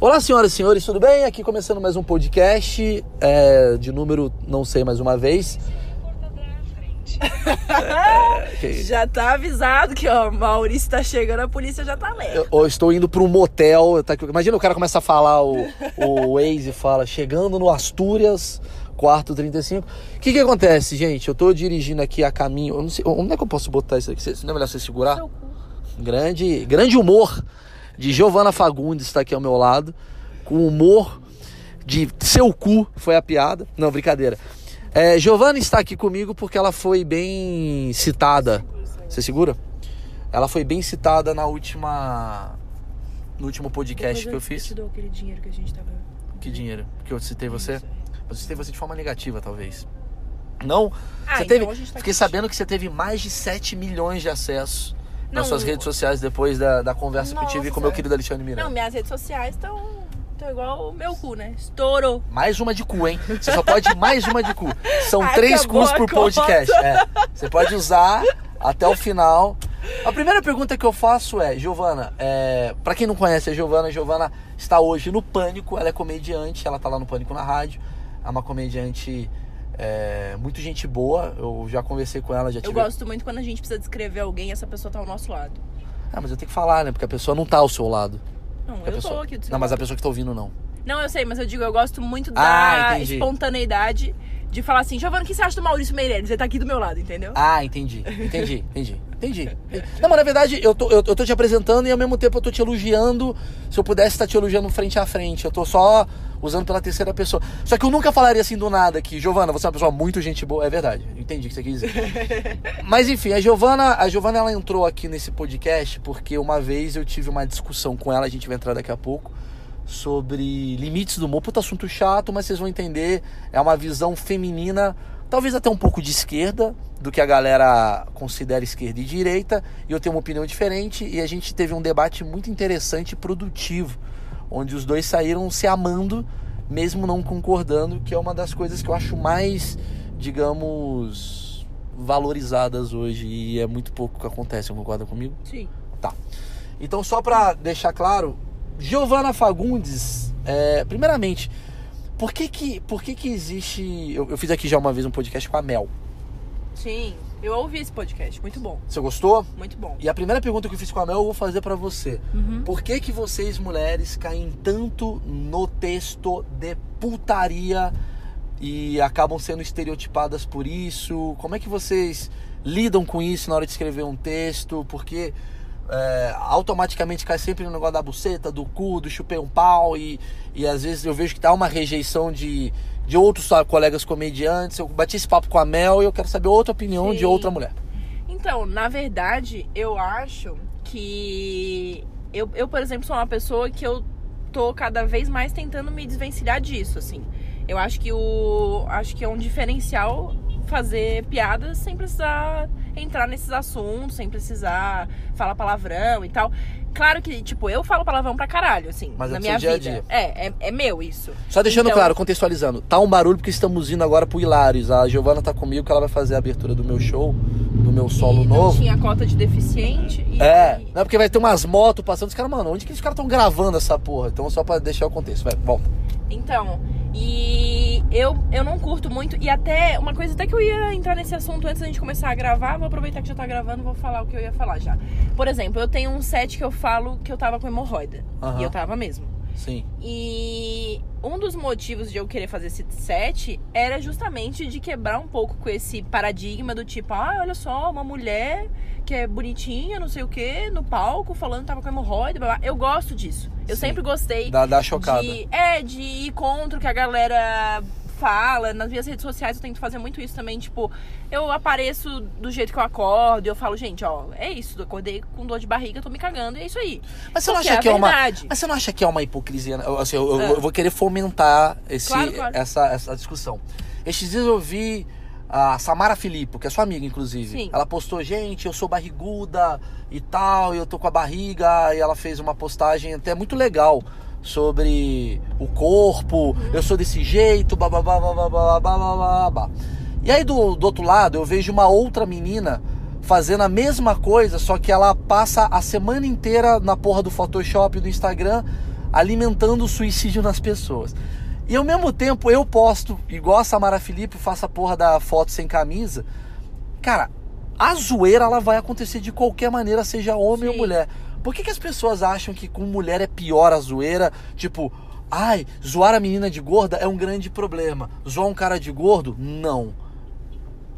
Olá, senhoras e senhores, tudo bem? Aqui começando mais um podcast é, de número, não sei mais uma vez. Já tá avisado que ó, Maurício tá chegando, a polícia já tá lendo. Eu, eu estou indo para um motel. Tá, imagina o cara começa a falar, o, o Waze fala, chegando no Astúrias, quarto 35. O que que acontece, gente? Eu tô dirigindo aqui a caminho. Eu não sei, onde é que eu posso botar isso aqui? Não é melhor você segurar? Grande, grande humor de Giovana Fagundes está aqui ao meu lado, com humor de seu cu, foi a piada. Não, brincadeira. É, Giovana está aqui comigo porque ela foi bem citada. Você segura? Ela foi bem citada na última. No último podcast Depois que eu fiz. Eu te dou aquele dinheiro que a gente tava. Que dinheiro? Que eu citei você? Eu citei você de forma negativa, talvez. Não? Ah, você então teve. tá Fiquei sabendo que você teve mais de 7 milhões de acessos nas Não, suas redes sociais depois da, da conversa que eu tive com o meu Nossa. querido Alexandre Miranda. Não, minhas redes sociais estão. Igual o meu cu, né? Estourou. Mais uma de cu, hein? Você só pode mais uma de cu. São Acabou três cus por podcast. É. Você pode usar até o final. A primeira pergunta que eu faço é, Giovana, é, para quem não conhece a Giovana, a Giovana está hoje no Pânico, ela é comediante, ela tá lá no Pânico na rádio. É uma comediante é, muito gente boa. Eu já conversei com ela, já Eu tive. gosto muito quando a gente precisa descrever alguém essa pessoa tá ao nosso lado. Ah, mas eu tenho que falar, né? Porque a pessoa não tá ao seu lado. Não, eu pessoa... tô aqui do seu Não, mas a lado. pessoa que tá ouvindo não. Não, eu sei, mas eu digo, eu gosto muito da Ah, espontaneidade de falar assim, Giovana, o que você acha do Maurício Meirelles? Ele tá aqui do meu lado, entendeu? Ah, entendi. Entendi, entendi. Entendi. Não, mas na verdade eu tô, eu, eu tô te apresentando e ao mesmo tempo eu tô te elogiando. Se eu pudesse estar te elogiando frente a frente. Eu tô só usando pela terceira pessoa. Só que eu nunca falaria assim do nada que, Giovana, você é uma pessoa muito gente boa. É verdade. Entendi o que você quis dizer. mas enfim, a Giovana, a Giovana ela entrou aqui nesse podcast porque uma vez eu tive uma discussão com ela, a gente vai entrar daqui a pouco. Sobre limites do humor, puta assunto chato, mas vocês vão entender. É uma visão feminina talvez até um pouco de esquerda, do que a galera considera esquerda e direita, e eu tenho uma opinião diferente, e a gente teve um debate muito interessante e produtivo, onde os dois saíram se amando, mesmo não concordando, que é uma das coisas que eu acho mais, digamos, valorizadas hoje, e é muito pouco que acontece, concorda comigo? Sim. Tá. Então, só pra deixar claro, Giovana Fagundes, é, primeiramente, por que que, por que, que existe. Eu, eu fiz aqui já uma vez um podcast com a Mel. Sim. Eu ouvi esse podcast, muito bom. Você gostou? Muito bom. E a primeira pergunta que eu fiz com a Mel eu vou fazer pra você. Uhum. Por que que vocês, mulheres, caem tanto no texto de putaria e acabam sendo estereotipadas por isso? Como é que vocês lidam com isso na hora de escrever um texto? Porque é, automaticamente cai sempre no negócio da buceta, do cu, do chupei um pau e, e às vezes eu vejo que dá uma rejeição de, de outros sabe, colegas comediantes. Eu bati esse papo com a Mel e eu quero saber outra opinião de Sim. outra mulher. Então, na verdade, eu acho que. Eu, eu, por exemplo, sou uma pessoa que eu tô cada vez mais tentando me desvencilhar disso, assim. Eu acho que o. Acho que é um diferencial fazer piadas sem precisar entrar nesses assuntos, sem precisar falar palavrão e tal. Claro que, tipo, eu falo palavrão pra caralho, assim, Mas é na minha dia a vida. dia. É, é, é meu isso. Só deixando Então- claro, contextualizando, tá um barulho porque estamos indo agora pro Hilários. A Giovana tá comigo que ela vai fazer a abertura do meu show, do meu solo e novo. não tinha cota de deficiente. E, É, não é porque vai ter umas motos passando. Os caras, mano, onde que os caras estão gravando essa porra? Então, só pra deixar o contexto, vai, volta. Então, e eu, eu não curto muito. E até, uma coisa até que eu ia entrar nesse assunto antes da gente começar a gravar, vou aproveitar que já tá gravando, vou falar o que eu ia falar já. Por exemplo, eu tenho um set que eu falo que eu tava com hemorroida. Aham. E eu tava mesmo. Sim. E um dos motivos de eu querer fazer esse set era justamente de quebrar um pouco com esse paradigma do tipo, ah, olha só, uma mulher que é bonitinha, não sei o quê, no palco, falando que tava com hemorroida, blá, blá. Eu gosto disso. Eu Sim. sempre gostei Dá, dá chocada. de, é, de ir contra o que a galera fala. Nas minhas redes sociais eu tento fazer muito isso também. Tipo, eu apareço do jeito que eu acordo e eu falo, gente, ó, é isso. Eu acordei com dor de barriga, tô me cagando, e é isso aí. Mas você não acha é que é uma. Mas você não acha que é uma hipocrisia? né? Eu, assim, eu, eu- Ah. eu vou querer fomentar esse, Claro, claro. Essa, essa discussão. Estes dias eu vi a Samara Filippo, que é sua amiga, inclusive. Sim. Ela postou, gente, eu sou barriguda e tal, e eu tô com a barriga, e ela fez uma postagem até muito legal sobre o corpo, eu sou desse jeito, bababá, bababá, bababá, babá. E aí do, do outro lado eu vejo uma outra menina fazendo a mesma coisa, só que ela passa a semana inteira na porra do Photoshop do Instagram alimentando o suicídio nas pessoas. E ao mesmo tempo eu posto, igual a Samara Felipe, faço a porra da foto sem camisa. Cara, a zoeira ela vai acontecer de qualquer maneira, seja homem ou Sim. mulher. Por que, que as pessoas acham que com mulher é pior a zoeira? Tipo, ai, zoar a menina de gorda é um grande problema. Zoar um cara de gordo? Não.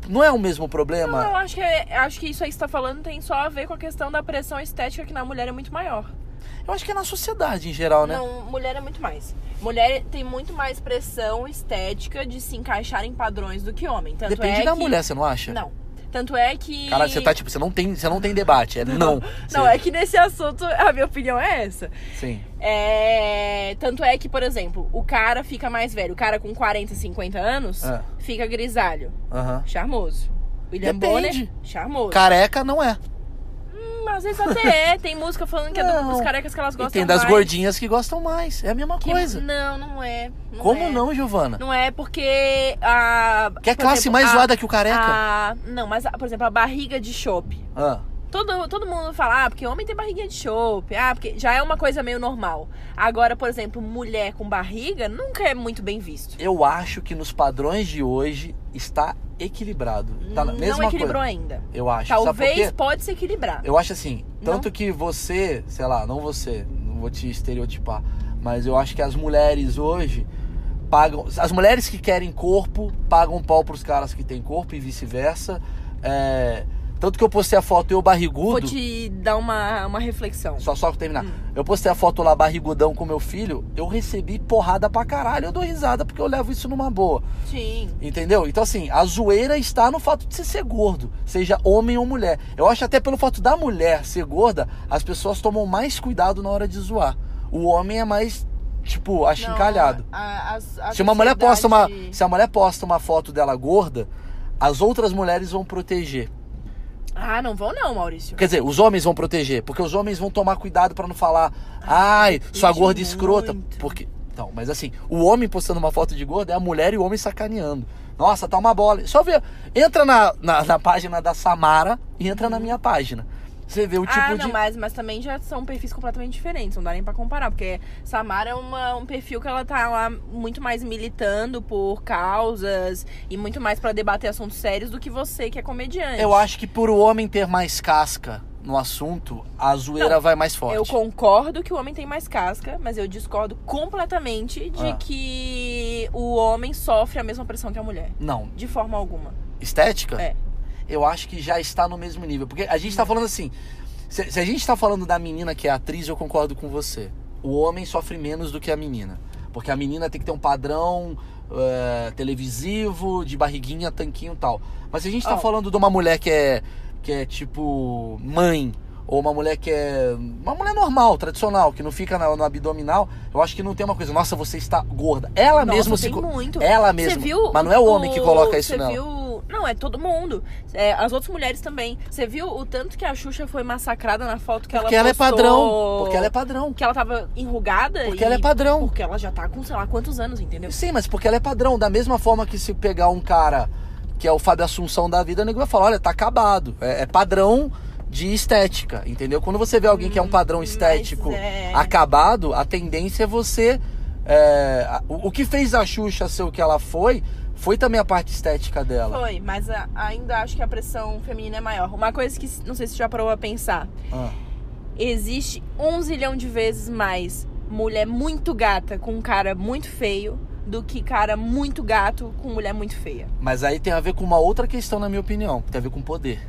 Não é o mesmo problema? Não, eu acho que, é- acho que isso aí que você tá falando tem só a ver com a questão da pressão estética que na mulher é muito maior. Eu acho que é na sociedade em geral, né? Não, mulher é muito mais. Mulher tem muito mais pressão estética de se encaixar em padrões do que homem. Tanto Depende é da que... mulher, você não acha? Não. Tanto é que. Cara, você tá tipo, você não tem, você não tem debate, é não. Não, Você- é que nesse assunto a minha opinião é essa. Sim. É... Tanto é que, por exemplo, o cara fica mais velho. O cara com 40, 50 anos Ah. fica grisalho. Charmoso. William Depende. Bonner, charmoso. Careca não é. Às vezes até é. Tem música falando que é do- dos carecas que elas gostam tem das mais. gordinhas que gostam mais. É a mesma Que- coisa. Não, não é. Não Como é. não, Giovana? Não é porque a. Que é classe exemplo, mais a- zoada que o careca. a- não, mas, por exemplo, a barriga de chope. Ah, Todo, todo mundo fala, ah, porque homem tem barriguinha de chope. Ah, porque já é uma coisa meio normal. Agora, por exemplo, mulher com barriga nunca é muito bem visto. eu acho que nos padrões de hoje está equilibrado. Tá na mesma não equilibrou coisa. ainda. Eu acho. Talvez pode se equilibrar. Eu acho assim, Não? tanto que você, sei lá, não você, não vou te estereotipar, mas eu acho que as mulheres hoje pagam. As mulheres que querem corpo pagam pau pros caras que têm corpo e vice-versa. É, tanto que eu postei a foto eu barrigudo. Vou te dar uma, uma reflexão. Só só pra terminar. Hum. Eu postei a foto lá barrigudão com meu filho, eu recebi porrada pra caralho, eu dou risada porque eu levo isso numa boa. Sim. Entendeu? Então, assim, a zoeira está no fato de você ser gordo, seja homem ou mulher. Eu acho até pelo fato da mulher ser gorda, as pessoas tomam mais cuidado na hora de zoar. O homem é mais, tipo, achincalhado. Não, a- a- a se uma mulher posta uma, sociedade- se a mulher posta uma foto dela gorda, as outras mulheres vão proteger. Ah, não vão não, Maurício. Quer dizer, os homens vão proteger, porque os homens vão tomar cuidado pra não falar, ai, sua gorda escrota, muito. porque então, mas assim, o homem postando uma foto de gorda é a mulher e o homem sacaneando. Nossa, tá uma bola. Só ver, entra na, na, na página da Samara e entra na minha página. Você vê o tipo ah, de não, mas, mas também já são perfis completamente diferentes, não dá nem pra comparar, porque Samara é uma, um perfil que ela tá lá muito mais militando por causas e muito mais pra debater assuntos sérios do que você, que é comediante. Eu acho que por o homem ter mais casca no assunto, a zoeira Não, vai mais forte. Eu concordo que o homem tem mais casca, mas eu discordo completamente de Ah. que o homem sofre a mesma pressão que a mulher. Não, De forma alguma. estética? É. eu acho que já está no mesmo nível. Porque a gente tá falando assim. Se, se a gente tá falando da menina que é atriz, eu concordo com você. O homem sofre menos do que a menina. Porque a menina tem que ter um padrão eh, televisivo, de barriguinha, tanquinho e tal. Mas se a gente tá Ó. falando de uma mulher que é, que é tipo mãe, ou uma mulher que é. Uma mulher normal, tradicional, que não fica na- no abdominal, eu acho que não tem uma coisa, nossa, você está gorda. Ela Nossa, mesma se. muito. Ela Você mesma. viu Mas não é o homem que coloca isso você nela. viu Não, é todo mundo. É, as outras mulheres também. Você viu o tanto que a Xuxa foi massacrada na foto que Porque ela ela é padrão. Porque ela é padrão. Que ela tava enrugada. Porque e- ela é padrão. Porque ela já tá com sei lá quantos anos, entendeu? Sim, mas porque ela é padrão. Da mesma forma que se pegar um cara que é o Fábio Assunção da vida, o nego vai falar, olha, tá acabado. É, é padrão de estética, entendeu? Quando você vê alguém que é um padrão Mas estético é- acabado, a tendência é você... é, o, o que fez a Xuxa ser o que ela foi, foi também a parte estética dela. Foi, mas a- ainda acho que a pressão feminina é maior. Uma coisa que não sei se você já parou a pensar. Ah, Existe um zilhão de vezes mais mulher muito gata com um cara muito feio do que cara muito gato com mulher muito feia. mas aí tem a ver com uma outra questão, na minha opinião, que tem a ver com poder.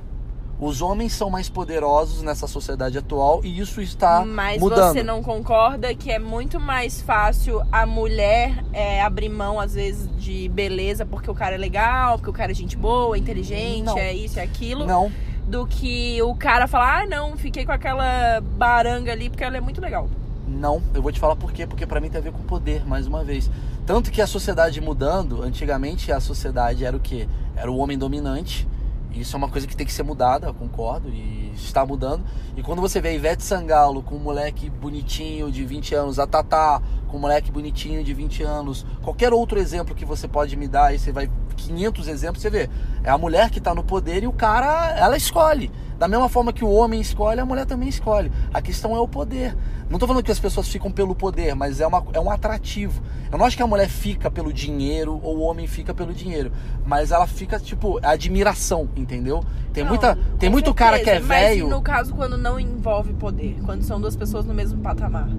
Os homens são mais poderosos nessa sociedade atual e isso está Mas mudando. você não concorda que é muito mais fácil a mulher é, abrir mão, às vezes, de beleza porque o cara é legal, porque o cara é gente boa, inteligente, Não. é isso e aquilo, Não, do que o cara falar, ah, não, fiquei com aquela baranga ali porque ela é muito legal. Não, eu vou te falar por quê, porque pra mim tem a ver com poder, mais uma vez. Tanto que a sociedade mudando, antigamente a sociedade era o quê? Era o homem dominante. Isso é uma coisa que tem que ser mudada, eu concordo, e está mudando. E quando você vê Ivete Sangalo com um moleque bonitinho de 20 anos, a Tatá com um moleque bonitinho de 20 anos, qualquer outro exemplo que você pode me dar, aí você vai 500 exemplos, você vê. É a mulher que tá no poder e o cara, ela escolhe. Da mesma forma que o homem escolhe, a mulher também escolhe. A questão é o poder. Não tô falando que as pessoas ficam pelo poder, mas é, uma, é um atrativo. Eu não acho que a mulher fica pelo dinheiro ou o homem fica pelo dinheiro. Mas ela fica, tipo, admiração, entendeu? Tem, Não, muita, tem com muito cara que é certeza, mas velho. e no caso, quando não envolve poder? Quando são duas pessoas no mesmo patamar?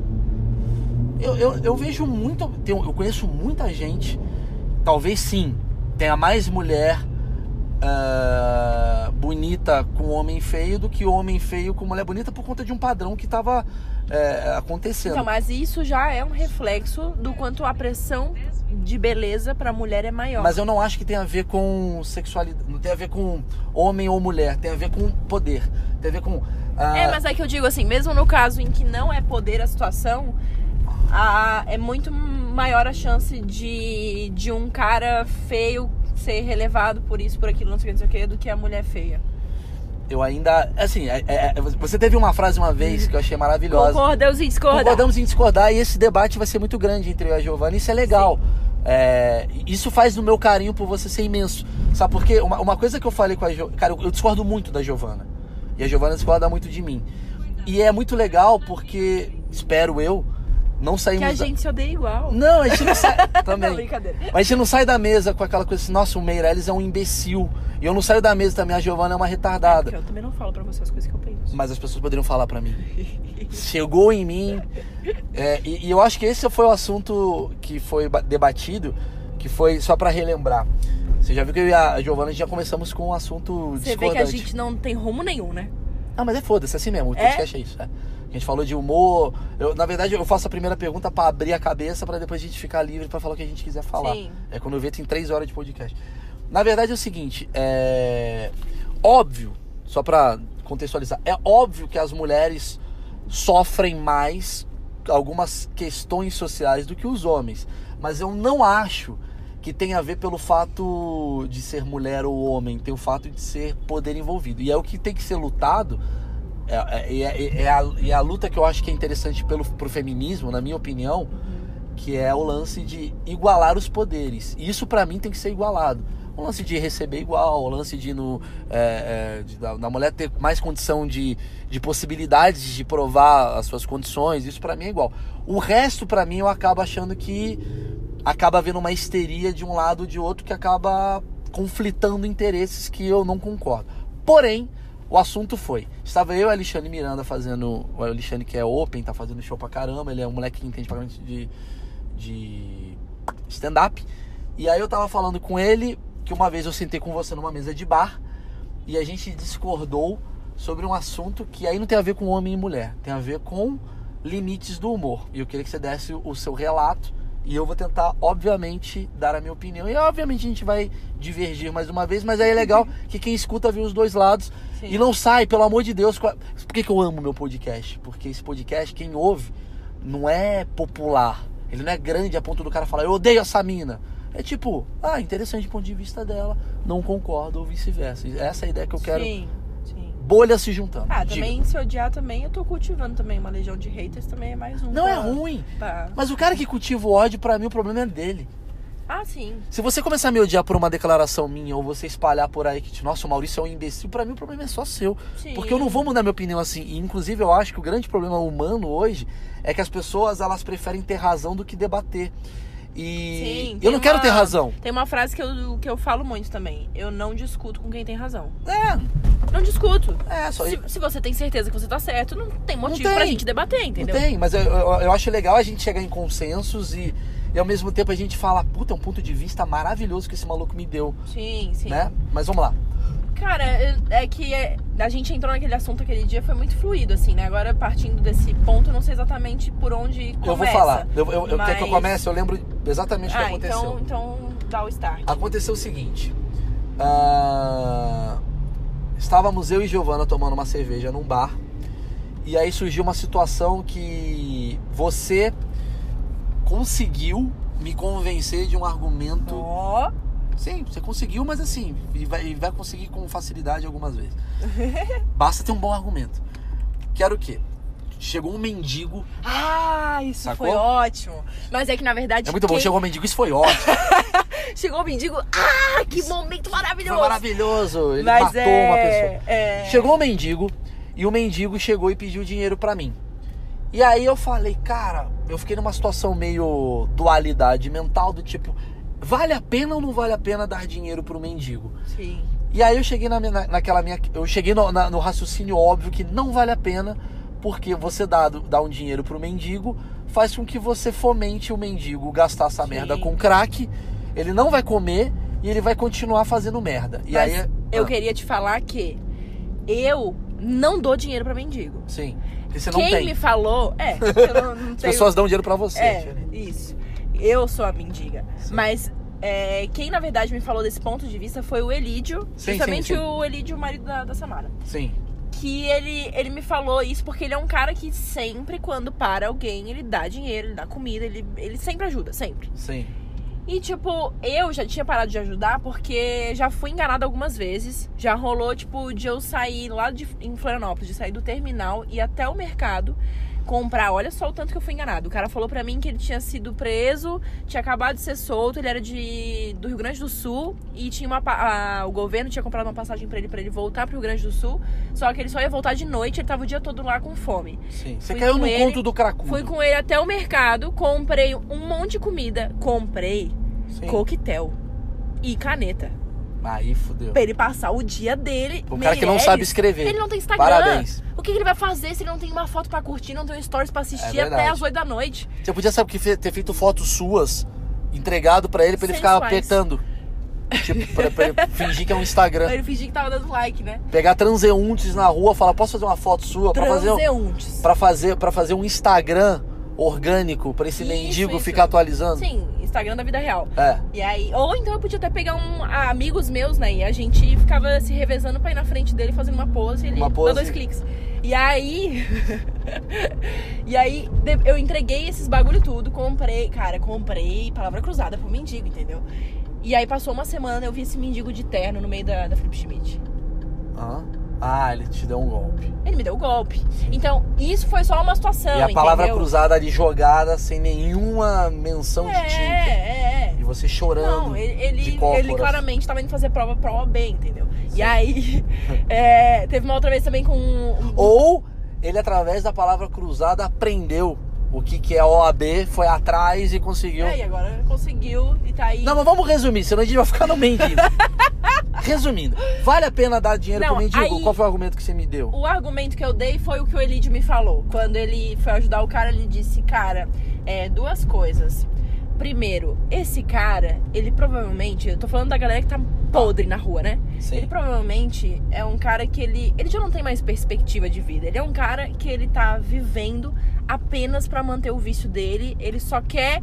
Eu, eu, eu vejo muito. Eu conheço muita gente. Talvez sim, tenha mais mulher ah, bonita com homem feio do que homem feio com mulher bonita por conta de um padrão que estava acontecendo. Então, mas isso já é um reflexo do quanto a pressão de beleza pra mulher é maior. Mas eu não acho que tem a ver com sexualidade. Não tem a ver com homem ou mulher. Tem a ver com poder. Tem a ver com. ah, É, mas é que eu digo assim, mesmo no caso em que não é poder a situação, a- é muito maior a chance de, de um cara feio ser relevado por isso, por aquilo, não sei o que, não sei o que, do que a mulher feia. Eu ainda. Assim, é- é- é- você teve uma frase uma vez que eu achei maravilhosa. Concordamos em discordar. Concordamos em discordar e esse debate vai ser muito grande entre eu e a Giovana. Isso é legal. É, isso faz o meu carinho por você ser imenso. Sabe por quê? Uma, uma coisa que eu falei com a Giovana. Cara, eu, eu discordo muito da Giovana. E a Giovana discorda muito de mim. E é muito legal porque, espero eu, não saímos. Que a da- gente se odeia igual. Não, a gente não sai. Não, Também. brincadeira. Mas a gente não sai da mesa com aquela coisa assim, nossa, o Meirelles é um imbecil. E eu não saio da mesa também, a Giovana é uma retardada. Porque eu também não falo pra você as coisas que eu penso. Mas as pessoas poderiam falar pra mim. Chegou em mim. é, e, e eu acho que esse foi o assunto que foi ba- debatido, que foi só pra relembrar. Você já viu que eu e a Giovana já começamos com um assunto Você vê que a gente não tem rumo nenhum, né? Ah, mas é foda-se, é assim mesmo. O É? podcast é isso. é. A gente falou de humor. Eu, na verdade, eu faço a primeira pergunta pra abrir a cabeça pra depois a gente ficar livre pra falar o que a gente quiser falar. Sim. É quando eu ver tem três horas de podcast. Na verdade é o seguinte, é óbvio, só pra contextualizar, é óbvio que as mulheres sofrem mais algumas questões sociais do que os homens, mas eu não acho que tem a ver pelo fato de ser mulher ou homem, tem o fato de ser poder envolvido. E é o que tem que ser lutado é, é, é- é a, é a luta que eu acho que é interessante pelo, pro feminismo, na minha opinião, que é o lance de igualar os poderes. E isso pra mim tem que ser igualado. O lance de receber igual, o lance de, no, é, é, de- da, da mulher ter mais condição de, de possibilidades de provar as suas condições, isso pra mim é igual. O resto pra mim eu acabo achando que acaba havendo uma histeria de um lado ou de outro que acaba conflitando interesses que eu não concordo. Porém, o assunto foi, estava eu e Alexandre Miranda fazendo, o Alexandre que é open, tá fazendo show pra caramba, ele é um moleque que entende pagamento de, de stand-up. E aí eu tava falando com ele que uma vez eu sentei com você numa mesa de bar e a gente discordou sobre um assunto que aí não tem a ver com homem e mulher, tem a ver com limites do humor. E eu queria que você desse o seu relato e eu vou tentar, obviamente, dar a minha opinião. E obviamente a gente vai divergir mais uma vez, mas aí é legal que quem escuta vê os dois lados Sim. e não sai, pelo amor de Deus. Por que, que eu amo meu podcast? Porque esse podcast, quem ouve, não é popular. Ele não é grande a ponto do cara falar, eu odeio essa mina. É tipo, ah, interessante do ponto de vista dela, não concordo ou vice-versa. Essa é a ideia que eu quero. Sim, sim. Bolha se juntando. Ah, Diga. também se odiar também, eu tô cultivando também uma legião de haters, também é mais um. Não é pra- ruim. pra- Mas o cara que cultiva o ódio, pra mim, o problema é dele. Ah, sim. Se você começar a me odiar por uma declaração minha ou você espalhar por aí que, nossa, o Maurício é um imbecil, pra mim o problema é só seu. Sim. Porque eu não vou mudar minha opinião assim. E, inclusive, eu acho que o grande problema humano hoje é que as pessoas elas preferem ter razão do que debater. E Sim, eu não quero uma- ter razão. Tem uma frase que eu, que eu falo muito também. Eu não discuto com quem tem razão. É, Não discuto. é, só Se, se você tem certeza que você tá certo, não tem motivo tem. pra gente debater, Não entendeu? tem, mas eu, eu, eu acho legal a gente chegar em consensos e, e ao mesmo tempo a gente fala, puta, é um ponto de vista maravilhoso que esse maluco me deu, Sim, sim. né? Mas vamos lá. Cara, é, é que é- a gente entrou naquele assunto aquele dia, foi muito fluido, assim, né? Agora, partindo desse ponto, eu não sei exatamente por onde começa. Eu vou falar. Eu, eu, eu- Quer que eu mas- comece? Eu lembro exatamente o que Ah, aconteceu. então, então dá o start. Aconteceu o seguinte. ah, estávamos eu e Giovana tomando uma cerveja num bar. E aí surgiu uma situação que você conseguiu me convencer de um argumento. Ó, Sim, você conseguiu, mas assim, e vai, e vai conseguir com facilidade algumas vezes. Basta ter um bom argumento. Que era o quê? Chegou um mendigo. Ah, isso Sacou? foi ótimo. Mas é que, na verdade, É muito bom, quem, chegou um mendigo, isso foi ótimo. Chegou o mendigo. Ah, que momento Foi maravilhoso! maravilhoso. Ele Mas matou é, uma pessoa. é. Chegou o mendigo e o mendigo chegou e pediu dinheiro pra mim. E aí eu falei, cara, eu fiquei numa situação meio dualidade mental do tipo, vale a pena ou não vale a pena dar dinheiro pro mendigo? Sim. E aí eu cheguei na, minha- na- naquela minha. Eu cheguei no, na- no raciocínio óbvio que não vale a pena, porque você dá, dá um dinheiro pro mendigo, faz com que você fomente o mendigo gastar essa Sim. merda com crack, ele não vai comer e ele vai continuar fazendo merda. E Mas aí. eu ah, queria te falar que eu não dou dinheiro pra mendigo. Sim. Quem tem. me falou. É, eu não, não As tenho. pessoas dão dinheiro pra você. É, isso. Eu sou a mendiga. Mas é, quem, na verdade, me falou desse ponto de vista foi o Elídio. Sim, justamente sim, sim. o Elídio, o marido da, da Samara. Sim. Que ele, ele me falou isso porque ele é um cara que sempre, quando para alguém, ele dá dinheiro, ele dá comida, ele, ele sempre ajuda, sempre. Sim. E, tipo, eu já tinha parado de ajudar porque já fui enganada algumas vezes. Já rolou, tipo, de eu sair lá de, em Florianópolis, de sair do terminal e ir até o mercado comprar. Olha só o tanto que eu fui enganado. O cara falou pra mim que ele tinha sido preso, tinha acabado de ser solto, ele era de do Rio Grande do Sul e tinha uma a- o governo tinha comprado uma passagem pra ele para ele voltar pro Rio Grande do Sul, só que ele só ia voltar de noite, ele tava o dia todo lá com fome. Sim. Você Fui caiu no ele, conto do cracudo. Fui com ele até o mercado, comprei um monte de comida, comprei Sim. coquetel e caneta. Aí fudeu. Pra ele passar o dia dele. O cara que não sabe escrever. Ele não tem Instagram. Parabéns. O que, que ele vai fazer se ele não tem uma foto pra curtir, não tem um stories pra assistir É até as 8 da noite? Você podia, sabe o que, ter feito fotos suas, entregado pra ele, pra ele ficar apertando. Tipo, pra, pra ele fingir que é um Instagram. Aí ele fingi que tava dando like, né? Pegar transeuntes na rua, falar, posso fazer uma foto sua? Pra fazer, Transeuntes. pra fazer, pra fazer um Instagram orgânico, pra esse Isso, mendigo isso. ficar atualizando. Sim, Instagram da vida real. É. E aí, ou então eu podia até pegar um ah, amigos meus, né? E a gente ficava se revezando pra ir na frente dele fazendo uma pose e ele Uma dá pose. dois cliques. E aí. e aí, eu entreguei esses bagulho tudo, comprei, cara, comprei palavra cruzada pro mendigo, entendeu? E aí passou uma semana, eu vi esse mendigo de terno no meio da, da Flip Schmidt. Hã? Ah, ele te deu um golpe. Ele me deu o golpe. Então, isso foi só uma situação. e a palavra entendeu? cruzada ali jogada sem nenhuma menção de É, tinta. é, é. E você chorando. Não, ele, ele, de ele claramente tava indo fazer prova pra OAB, entendeu? E aí, é, teve uma outra vez também com um, um- Ou ele, através da palavra cruzada, aprendeu o que, que é OAB, foi atrás e conseguiu. É, e agora conseguiu e tá aí. Não, mas vamos resumir, senão a gente vai ficar no mendigo. Resumindo, vale a pena dar dinheiro Não, pro mendigo? aí- Qual foi o argumento que você me deu? O argumento que eu dei foi o que o Elidio me falou. Quando ele foi ajudar o cara, ele disse, cara, é, duas coisas. Primeiro, esse cara, ele provavelmente, eu tô falando da galera que tá podre na rua, né? Sim. Ele provavelmente é um cara que ele, ele já não tem mais perspectiva de vida. Ele é um cara que ele tá vivendo apenas pra manter o vício dele. Ele só quer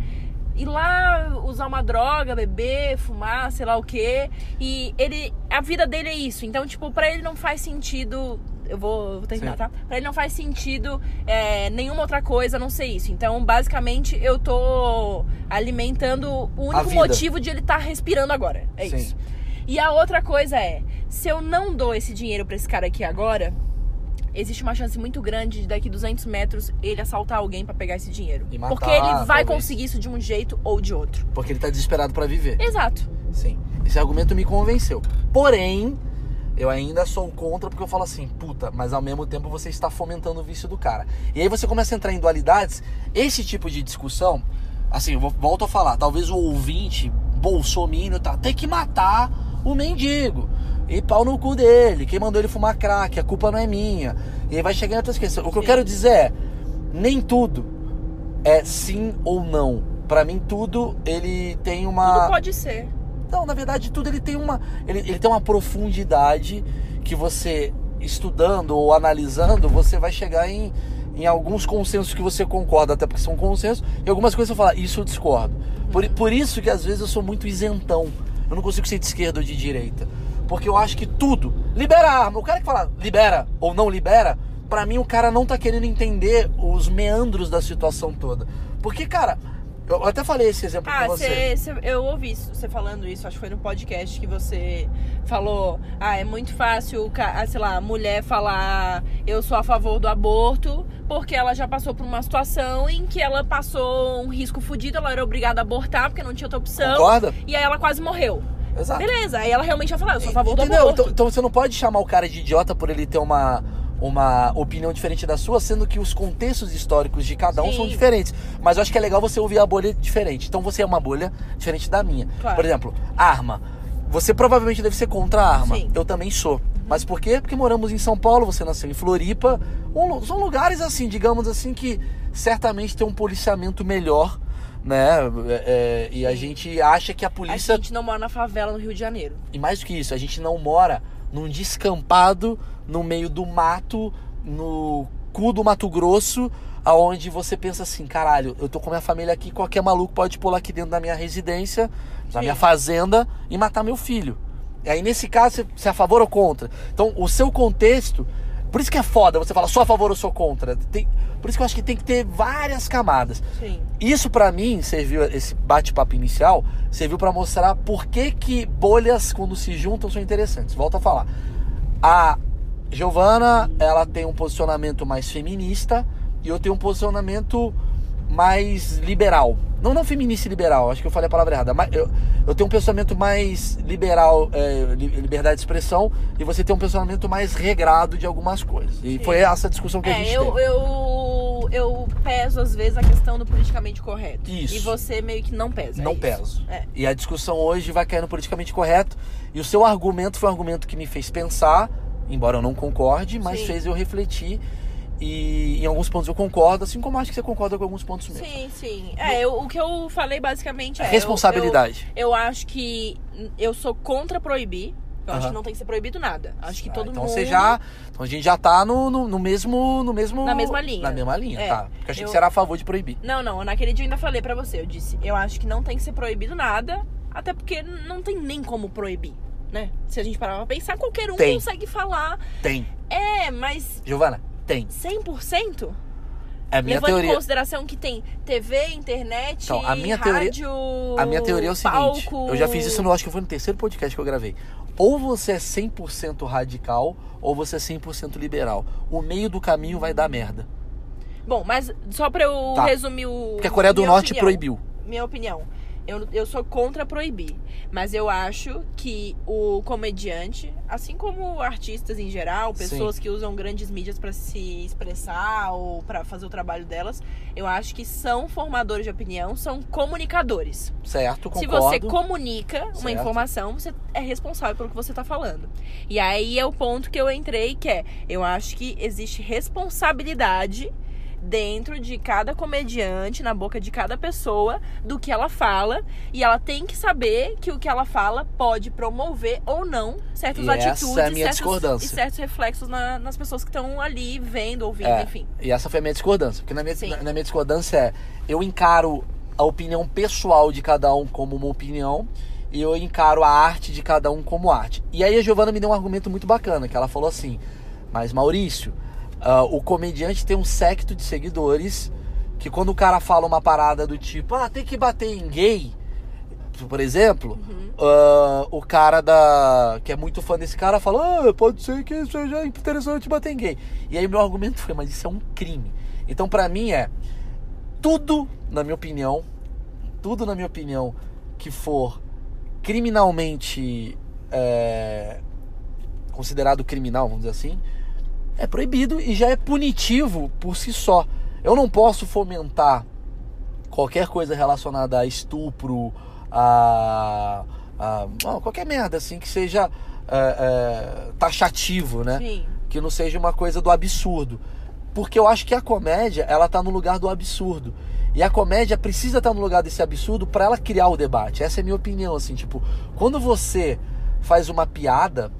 ir lá usar uma droga, beber, fumar, sei lá o quê. E ele, a vida dele é isso. Então, tipo, pra ele não faz sentido. Eu vou, vou terminar, Sim. tá? Pra ele não faz sentido é, nenhuma outra coisa a não ser isso. Então, basicamente, eu tô alimentando o único motivo de ele estar respirando agora. É Sim. isso. E a outra coisa é, se eu não dou esse dinheiro pra esse cara aqui agora, existe uma chance muito grande de daqui 200 metros ele assaltar alguém pra pegar esse dinheiro. E matar, Porque ele vai talvez. conseguir isso de um jeito ou de outro. Porque ele tá desesperado pra viver. Exato. Sim. Esse argumento me convenceu. Porém, eu ainda sou contra porque eu falo assim, puta, mas ao mesmo tempo você está fomentando o vício do cara. E aí você começa a entrar em dualidades. Esse tipo de discussão, assim, eu volto a falar, talvez o ouvinte bolsominion tá, tem que matar o mendigo. E pau no cu dele. Quem mandou ele fumar crack, a culpa não é minha. E aí vai chegar em outras questões. O que eu quero dizer é, nem tudo é sim ou não. Pra mim tudo ele tem uma Tudo pode ser. não, na verdade, tudo ele tem uma. Ele, ele tem uma profundidade que você, estudando ou analisando, você vai chegar em, em alguns consensos que você concorda, até porque são consensos, e algumas coisas você fala, isso eu discordo. Por, por isso que às vezes eu sou muito isentão. Eu não consigo ser de esquerda ou de direita. Porque eu acho que tudo. Libera a arma. O cara que fala libera ou não libera, pra mim o cara não tá querendo entender os meandros da situação toda. Porque, cara, Eu até falei esse exemplo Ah, com você. cê, cê- eu ouvi você falando isso, acho que foi no podcast que você falou. Ah, é muito fácil, ah, sei lá, a mulher falar eu sou a favor do aborto, porque ela já passou por uma situação em que ela passou um risco fudido, ela era obrigada a abortar porque não tinha outra opção. Concorda? E aí ela quase morreu. Exato. Beleza, aí ela realmente vai falar, eu sou a favor do Entendeu? aborto. Então, então você não pode chamar o cara de idiota por ele ter uma, uma opinião diferente da sua, sendo que os contextos históricos de cada um Sim. são diferentes. Mas eu acho que é legal você ouvir a bolha diferente. Então você é uma bolha diferente da minha. Claro. Por exemplo, arma. Você provavelmente deve ser contra a arma. Sim. Eu também sou. Mas por quê? Porque moramos em São Paulo, você nasceu em Floripa. Um são lugares assim, digamos assim, que certamente tem um policiamento melhor, né? É, é, e a gente acha que a A polícia gente não mora na favela no Rio de Janeiro. e mais do que isso, a gente não mora num descampado, no meio do mato, no cu do Mato Grosso, aonde você pensa assim, caralho, eu tô com minha família aqui, qualquer maluco pode pular aqui dentro da minha residência, da Sim. minha fazenda e matar meu filho. E aí nesse caso, você, você é a favor ou contra? Então, o seu contexto, por isso que é foda, você fala sou a favor ou sou contra. Tem- por isso que eu acho que tem que ter várias camadas. Sim. Isso pra mim serviu esse bate-papo inicial serviu pra mostrar por que que bolhas quando se juntam são interessantes. Volto a falar. A Giovana, ela tem um posicionamento mais feminista e eu tenho um posicionamento mais liberal. Não, não feminista e liberal, acho que eu falei a palavra errada. Mas eu, eu tenho um pensamento mais liberal, é, li- liberdade de expressão, e você tem um pensamento mais regrado de algumas coisas. E Sim. foi essa discussão que a É, gente eu, teve. eu, eu peso às vezes a questão do politicamente correto. Isso. E você meio que não pesa. Não é peso. É. E a discussão hoje vai cair no politicamente correto. E o seu argumento foi um argumento que me fez pensar, embora eu não concorde, mas Sim. fez eu refletir. E em alguns pontos eu concordo, assim como acho que você concorda com alguns pontos mesmo. Sim, sim. É, eu- o que eu falei basicamente é. eu- Responsabilidade. Eu, eu acho que eu sou contra proibir. Eu acho Aham. que não tem que ser proibido nada. Acho que Ah, todo então mundo. você já. Então a gente já tá no, no, no mesmo. No mesmo. Na mesma linha. Na mesma linha, É. tá. Porque eu achei Eu- que você era a favor de proibir. Não, não. Naquele dia eu ainda falei pra você. Eu disse, eu acho que não tem que ser proibido nada. Até porque não tem nem como proibir, né? Se a gente parar pra pensar, qualquer um Tem. consegue falar. Tem. É, mas Giovana, tem. 100%? É a minha Levando em teoria. consideração que tem TV, internet, Então, a minha teoria- rádio, A minha teoria é o seguinte, palco. eu já fiz isso no acho que foi no terceiro podcast que eu gravei. Ou você é 100% radical ou você é 100% liberal. O meio do caminho vai dar merda. Bom, mas só pra eu Tá. resumir o. Porque a Coreia do Norte opinião. proibiu. Minha opinião. Eu, eu sou contra proibir. Mas eu acho que o comediante, assim como artistas em geral, pessoas que usam grandes mídias pra se expressar ou pra fazer o trabalho delas, eu acho que são formadores de opinião, são comunicadores. Certo, Se concordo. você comunica uma Certo. informação, você é responsável pelo que você tá falando. E aí é o ponto que eu entrei, que é, eu acho que existe responsabilidade dentro de cada comediante, na boca de cada pessoa, do que ela fala. E ela tem que saber que o que ela fala pode promover ou não certas E essa atitudes é a minha e, certos, discordância. e certos reflexos na- nas pessoas que estão ali vendo, ouvindo, É, enfim. E essa foi a minha discordância. Porque na minha, na, na minha discordância é, eu encaro a opinião pessoal de cada um como uma opinião e eu encaro a arte de cada um como arte. E aí a Giovana me deu um argumento muito bacana, que ela falou assim, mas Maurício, ah, o comediante tem um secto de seguidores que quando o cara fala uma parada do tipo, ah, tem que bater em gay, por exemplo, ah, o cara da que é muito fã desse cara fala, ah, pode ser que seja interessante bater em gay. E aí meu argumento foi, mas isso é um crime. Então pra mim é tudo, na minha opinião, tudo na minha opinião que for criminalmente é, considerado criminal, vamos dizer assim, é proibido e já é punitivo por si só. Eu não posso fomentar qualquer coisa relacionada a estupro, a, a- não, qualquer merda assim que seja é, é, taxativo, né? Sim. que não seja uma coisa do absurdo. Porque eu acho que a comédia, ela tá no lugar do absurdo. E a comédia precisa estar no lugar desse absurdo para ela criar o debate. Essa é a minha opinião, assim, tipo, quando você faz uma piada,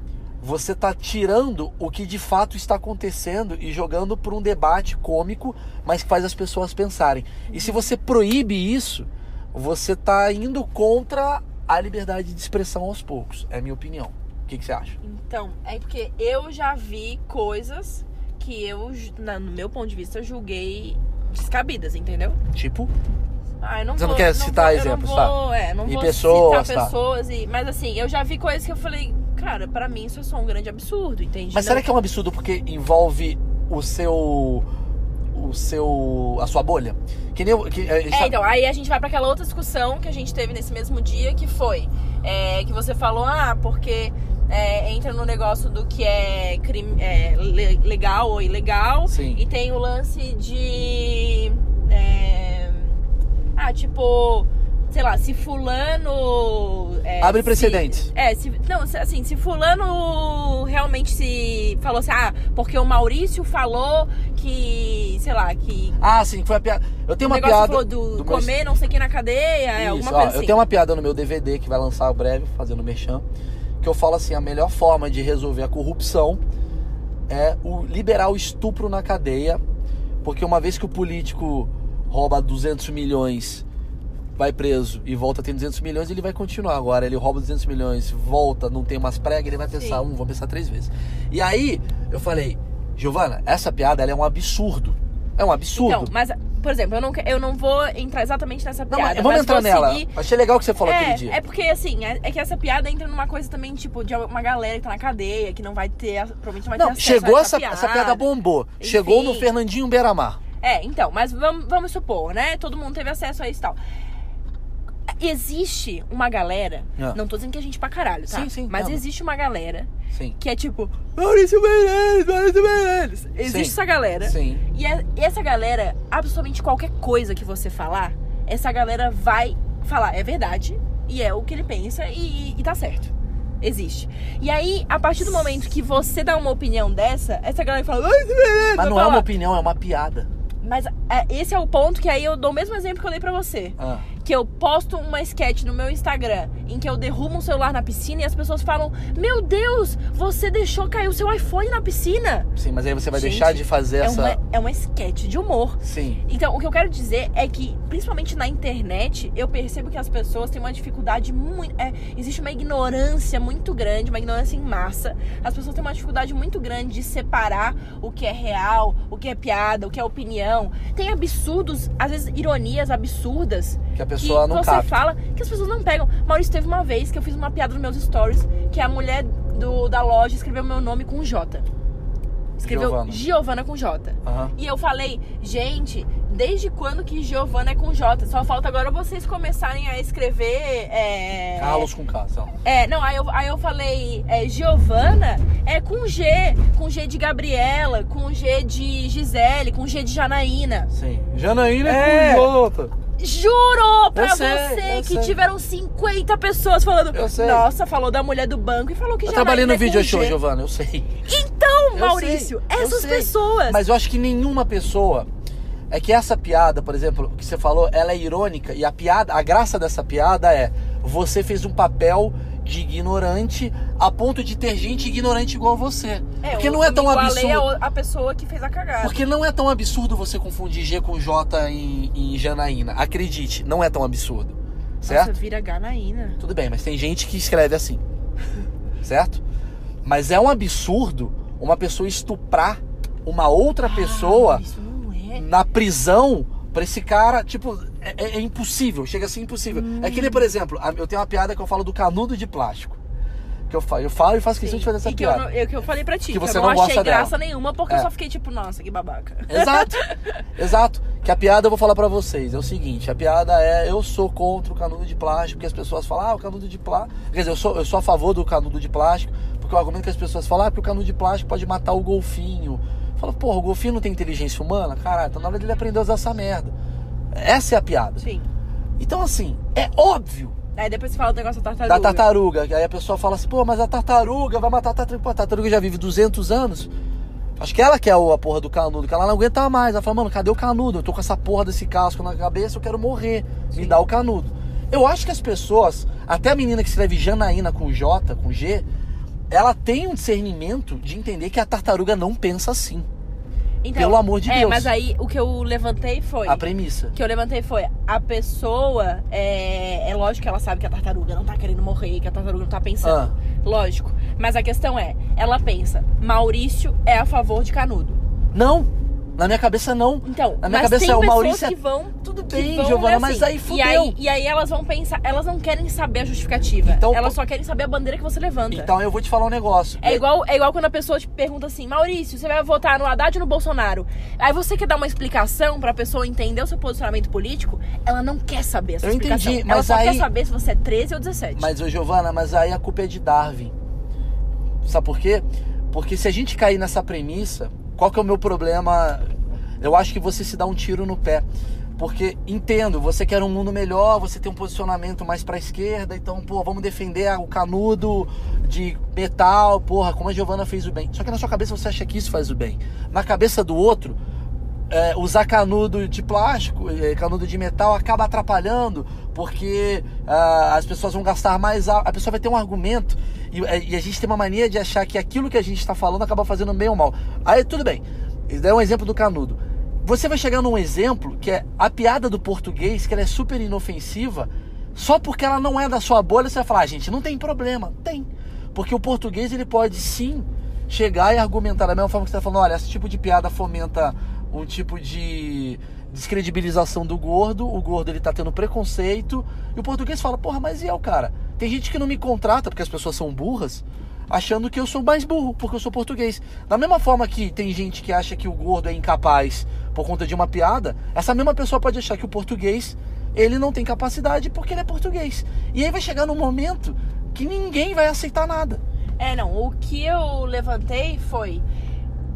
você tá tirando o que de fato está acontecendo e jogando por um debate cômico, mas que faz as pessoas pensarem. E se você proíbe isso, você tá indo contra a liberdade de expressão aos poucos. É a minha opinião. O que, que você acha? Então, é porque eu já vi coisas que eu, no meu ponto de vista, julguei descabidas, entendeu? Tipo, Ah, eu não Você não vou, quer citar vou, exemplos, eu tá? não vou, É, não E vou pessoas, citar tá. pessoas. E, mas assim, eu já vi coisas que eu falei, cara, pra mim isso é só um grande absurdo, entende? Mas Não- será que é um absurdo porque envolve o seu. o seu. a sua bolha? Que nem. Que, É, tá- então, aí a gente vai pra aquela outra discussão que a gente teve nesse mesmo dia, que foi é, que você falou, ah, porque é, entra no negócio do que é, crime, é, le- legal ou ilegal. Sim. E tem o lance de. é, ah, tipo. Sei lá, se fulano. é, Abre se- precedentes. é, se, não, assim, se fulano realmente se falou assim, ah, porque o Maurício falou que, sei lá, que Ah, sim, foi a piada. Eu tenho o uma negócio piada. falou do, do meu- comer não sei quem na cadeia, é Isso, alguma ó, coisa assim. Eu tenho uma piada no meu DVD que vai lançar breve, fazendo merchan, que eu falo assim, a melhor forma de resolver a corrupção é o liberar o estupro na cadeia, porque uma vez que o político rouba 200 milhões, vai preso e volta tem 200 milhões, ele vai continuar. Agora ele rouba 200 milhões, volta, não tem mais prega, ele vai pensar Sim. um, vou pensar três vezes. E aí eu falei, Giovana, essa piada é um absurdo. É um absurdo. Então, mas, por exemplo, eu não, eu não vou entrar exatamente nessa não, piada. mas vamos mas entrar nela. Achei legal o que você falou aquele É, dia. é porque assim, é, é que essa piada entra numa coisa também, tipo, de uma galera que tá na cadeia, que não vai ter, a- provavelmente não vai ter Não, acesso chegou a essa, essa piada bombou. Enfim. Chegou no Fernandinho Beiramar. É, então, mas vamos, vamos supor, né? Todo mundo teve acesso a isso e tal. Existe uma galera, Ah. não tô dizendo que a gente pra caralho, tá? Sim, sim, Mas não. existe uma galera Sim. que é tipo, Maurício Meirelles, Maurício Meirelles. Existe Sim. essa galera. Sim. E é- e essa galera, absolutamente qualquer coisa que você falar, essa galera vai falar, é verdade, e é o que ele pensa, e, e tá certo. Existe. E aí, a partir do momento que você dá uma opinião dessa, essa galera fala. "Ai, Meirelles", Mas não é falar. uma opinião, é uma piada. Mas é, esse é o ponto que aí eu dou o mesmo exemplo que eu dei pra você. Ah. Que eu posto uma sketch no meu Instagram em que eu derrubo um celular na piscina e as pessoas falam: Meu Deus, você deixou cair o seu iPhone na piscina. Sim, mas aí você vai Gente, deixar de fazer É essa. uma, é uma sketch de humor. Sim. Então, o que eu quero dizer é que, principalmente na internet, eu percebo que as pessoas têm uma dificuldade muito. é, existe uma ignorância muito grande, uma ignorância em massa. As pessoas têm uma dificuldade muito grande de separar o que é real, o que é piada, o que é opinião. Tem absurdos, às vezes ironias absurdas. Que a pessoa não você capta. fala que as pessoas não pegam. Maurício, teve uma vez que eu fiz uma piada nos meus stories que a mulher do, da loja escreveu meu nome com J. Escreveu Giovana. Com J. Aham. E eu falei, gente, desde quando que Giovana é com J? Só falta agora vocês começarem a escrever. É... Carlos com K. É, não, aí eu, aí eu falei, é, Giovana é com G, com G de Gabriela, com G de Gisele, com G de Janaína. Sim. Janaína É. com Jota. Juro pra Eu sei, você eu que sei. tiveram 50 pessoas falando. Eu sei. Nossa, falou da mulher do banco e falou que Eu Janaína trabalhei no vídeo show, Giovana, eu sei. Então, Eu Maurício, sei, eu essas pessoas. Mas eu acho que nenhuma pessoa. É que essa piada, por exemplo, que você falou, ela é irônica. E a piada, a graça dessa piada é você fez um papel de ignorante a ponto de ter gente ignorante igual você. Porque eu- não é tão absurdo. A, pessoa que fez a cagada. Porque não é tão absurdo você confundir G com J em, em Janaína. Acredite, não é tão absurdo. Certo? Nossa, vira Ganaína. Tudo bem, mas tem gente que escreve assim. certo? Mas é um absurdo uma pessoa estuprar uma outra pessoa Ah, isso não é. na prisão pra esse cara, tipo, é, é- é impossível, chega a ser impossível. É que nem, por exemplo, eu tenho uma piada que eu falo do canudo de plástico. Que eu falo, eu falo e faço questão de fazer essa e que eu, piada. não- eu, que eu falei pra ti, Que que, você eu não não, achei dela. graça nenhuma, porque É. eu só fiquei tipo, nossa, que babaca. Exato, exato. Que a piada eu vou falar pra vocês. É o seguinte, a piada é eu sou contra o canudo de plástico, porque as pessoas falam, ah, o canudo de plástico. Quer dizer, eu sou, eu sou a favor do canudo de plástico, porque o argumento que as pessoas falam, ah, porque o canudo de plástico pode matar o golfinho. Fala, porra, o golfinho não tem inteligência humana? Caralho, então na hora dele aprender a usar essa merda. Essa é a piada. Sim. Então, assim, é óbvio Aí depois você fala o negócio da tartaruga. da tartaruga. que Aí a pessoa fala assim, pô, mas a tartaruga vai matar a tartaruga. Pô, a tartaruga já vive 200 anos. Acho que ela quer o- a porra do canudo, que ela não aguenta mais. Ela fala, mano, cadê o canudo? Eu tô com essa porra desse casco na cabeça, eu quero morrer. Me dá o canudo. Eu acho que as pessoas, até a menina que escreve Janaína com J, com G, ela tem um discernimento de entender que a tartaruga não pensa assim. Então, Pelo amor de é, Deus. mas aí o que eu levantei foi. A premissa. O que eu levantei foi, a pessoa, é, é lógico que ela sabe que a tartaruga não tá querendo morrer, que a tartaruga não tá pensando. Ah. Lógico. Mas a questão é, ela pensa, Maurício é a favor de Canudo. Não, Na minha cabeça, não. Então, Na minha mas cabeça é o Maurício. é- que vão Tudo que bem, vão, Giovana, né, mas assim, aí e fudeu. aí, e aí elas vão pensar, elas não querem saber a justificativa. Então, elas só querem saber a bandeira que você levanta. Então eu vou te falar um negócio. É igual, é igual quando a pessoa te pergunta assim, Maurício, você vai votar no Haddad ou no Bolsonaro? Aí você quer dar uma explicação pra pessoa entender o seu posicionamento político, ela não quer saber essa Eu explicação. entendi, ela mas só aí- quer saber se você é 13 ou 17. Mas, ô Giovana, mas aí a culpa é de Darwin. Sabe por quê? Porque se a gente cair nessa premissa, qual que é o meu problema? Eu acho que você se dá um tiro no pé. Porque entendo, você quer um mundo melhor, você tem um posicionamento mais pra esquerda, então, pô, vamos defender o canudo de metal, porra, como a Giovana fez o bem. Só que na sua cabeça você acha que isso faz o bem. Na cabeça do outro, é, usar canudo de plástico, é, canudo de metal acaba atrapalhando, porque ah, as pessoas vão gastar mais. A, a pessoa vai ter um argumento e, é, e a gente tem uma mania de achar que aquilo que a gente está falando acaba fazendo bem ou mal. Aí tudo bem, isso é um exemplo do canudo. Você vai chegar num exemplo que é a piada do português, que ela é super inofensiva, só porque ela não é da sua bolha, você vai falar, ah, gente, não tem problema. Tem. Porque o português ele pode sim chegar e argumentar da mesma forma que você está falando, olha, esse tipo de piada fomenta um tipo de descredibilização do gordo, o gordo ele tá tendo preconceito, e o português fala, porra, mas e eu, cara? Tem gente que não me contrata porque as pessoas são burras, achando que eu sou mais burro, porque eu sou português. Da mesma forma que tem gente que acha que o gordo é incapaz por conta de uma piada, essa mesma pessoa pode achar que o português ele não tem capacidade porque ele é português. E aí vai chegar num momento que ninguém vai aceitar nada. É, não. O que eu levantei foi.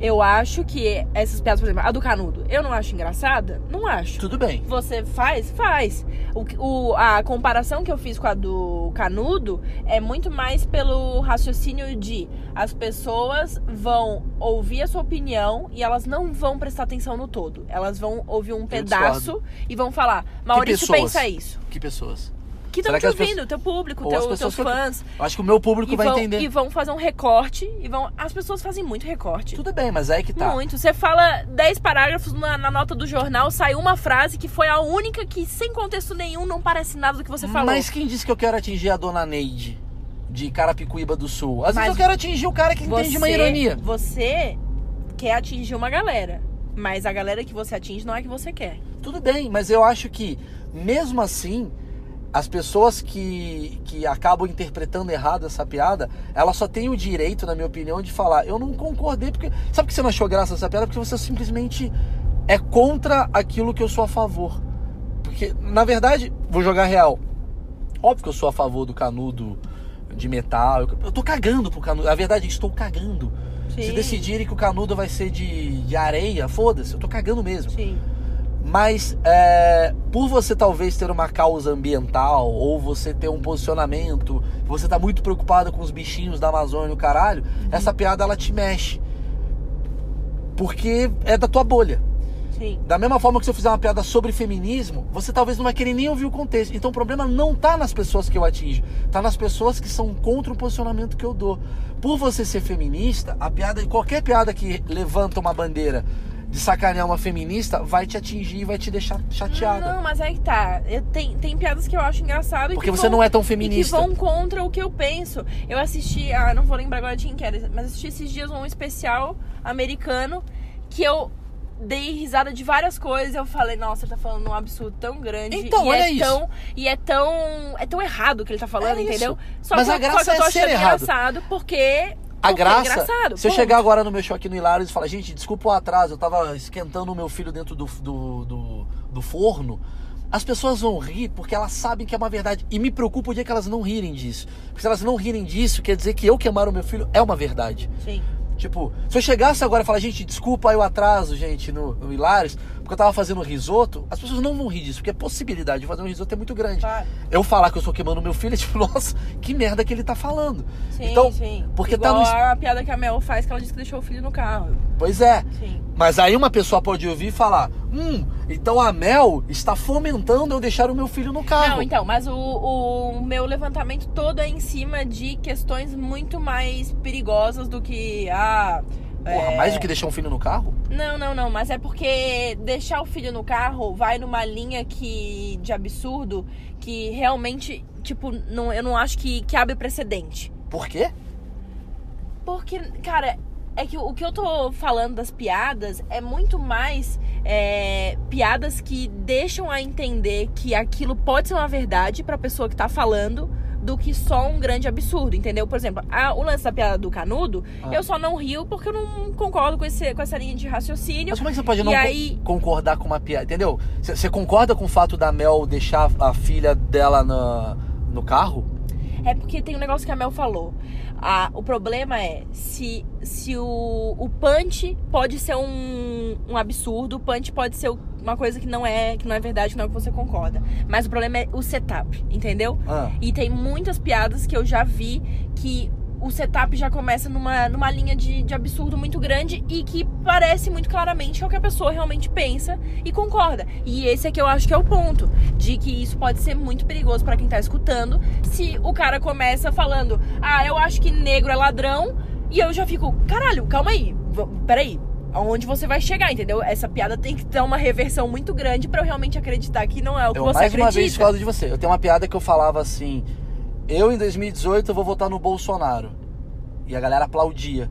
Eu acho que essas piadas, por exemplo, a do canudo, eu não acho engraçada? Não acho. Tudo bem. Você faz? Faz. O, o- a comparação que eu fiz com a do canudo é muito mais pelo raciocínio de as pessoas vão ouvir a sua opinião e elas não vão prestar atenção no todo. Elas vão ouvir um pedaço e vão falar, Maurício pensa isso. Que pessoas? Que estão te ouvindo, pessoas- teu público, teu, teus fãs. Acho que o meu público E vai vão, entender. e vão fazer um recorte e vão. As pessoas fazem muito recorte. Tudo bem, mas aí que tá. Muito. Você fala 10 parágrafos na, na nota do jornal, sai uma frase que foi a única que, sem contexto nenhum, não parece nada do que você falou. Mas quem disse que eu quero atingir a dona Neide de Carapicuíba do Sul? Às Mas vezes eu quero atingir o cara que entende uma ironia. Você quer atingir uma galera. Mas a galera que você atinge não é a que você quer. Tudo bem, mas eu acho que, mesmo assim, as pessoas que, que acabam interpretando errado essa piada, elas só têm o direito, na minha opinião, de falar, eu não concordei, porque. Sabe por que você não achou graça dessa piada? Porque você simplesmente é contra aquilo que eu sou a favor. Porque, na verdade, vou jogar real. Óbvio que eu sou a favor do canudo de metal. Eu, eu tô cagando pro canudo. A verdade estou cagando. Se Sim. decidirem que o canudo vai ser de, de areia, foda-se, eu tô cagando mesmo. Sim. Mas é, por você talvez ter uma causa ambiental, ou você ter um posicionamento, você tá muito preocupado com os bichinhos da Amazônia o caralho, essa piada ela te mexe. Porque é da tua bolha. Sim. Da mesma forma que se eu fizer uma piada sobre feminismo, você talvez não vai querer nem ouvir o contexto. Então o problema não tá nas pessoas que eu atinjo, tá nas pessoas que são contra o posicionamento que eu dou. Por você ser feminista, a piada, qualquer piada que levanta uma bandeira de sacanear uma feminista vai te atingir e vai te deixar chateada. Não, mas é que tá. Eu- tem, tem piadas que eu acho engraçado e Porque que você vão- não é tão E que feminista. vão contra o que eu penso. Eu assisti, ah, não vou lembrar agora de quem que era, mas assisti esses dias um especial americano que eu dei risada de várias coisas. Eu falei, nossa, ele tá falando um absurdo tão grande. Então, e olha é isso. Tão, e é tão. É tão errado o que ele tá falando, É entendeu? Só Mas que, a eu- graça só que eu tô é achando errado. engraçado porque. A é graça, engraçado, se eu chegar agora no meu show aqui no Hilários e falar, gente, desculpa o atraso, eu tava esquentando o meu filho dentro do, do, do, do forno, as pessoas vão rir porque elas sabem que é uma verdade. E me preocupa o dia que elas não rirem disso. Porque se elas não rirem disso, quer dizer que eu queimar o meu filho é uma verdade. Sim. Tipo, se eu chegasse agora e falar, gente, desculpa aí o atraso, gente, no, no Hilários, porque eu tava fazendo risoto, as pessoas não vão rir disso, porque a possibilidade de fazer um risoto é muito grande. Claro. Eu falar que eu estou queimando meu filho é tipo, nossa, que merda que ele tá falando. Sim, então, sim. porque Igual tá no. a piada que a Mel faz que ela disse que deixou o filho no carro. Pois é. Sim. Mas aí uma pessoa pode ouvir e falar: Hum, então a Mel está fomentando eu deixar o meu filho no carro. Não, então, mas o, o meu levantamento todo é em cima de questões muito mais perigosas do que a. Porra, mais do que deixar um filho no carro? Não, não, não, mas é porque deixar o filho no carro vai numa linha que de absurdo que realmente, tipo, não, eu não acho que, que abre precedente. Por quê? Porque, cara, É que o que eu tô falando das piadas é muito mais é, piadas que deixam a entender que aquilo pode ser uma verdade pra pessoa que tá falando do que só um grande absurdo, entendeu? Por exemplo, a- o lance da piada do canudo, Ah. eu só não rio porque eu não concordo com, esse, com essa linha de raciocínio. Mas como é que você pode E não aí- concordar com uma piada? Entendeu? Você você concorda com o fato da Mel deixar a filha dela na- no carro? É porque tem um negócio que a Mel falou. O problema é se, se o, o punch pode ser um, um absurdo, o punch pode ser uma coisa que não é que não é verdade, que não é o que você concorda. Mas o problema é o setup, entendeu? Ah. E tem muitas piadas que eu já vi que o setup já começa numa, numa linha de, de absurdo muito grande e que parece muito claramente é o que a pessoa realmente pensa e concorda. E esse é que eu acho que é o ponto. De que isso pode ser muito perigoso pra quem tá escutando se o cara começa falando, ah, eu acho que negro é ladrão, e eu já fico, caralho, calma aí, peraí. Aonde você vai chegar, entendeu? Essa piada tem que ter uma reversão muito grande pra eu realmente acreditar que não é o que Eu você mais acredita. uma vez discordo de você. Eu tenho uma piada que eu falava assim: eu em 2018 eu vou votar no Bolsonaro. E a galera aplaudia.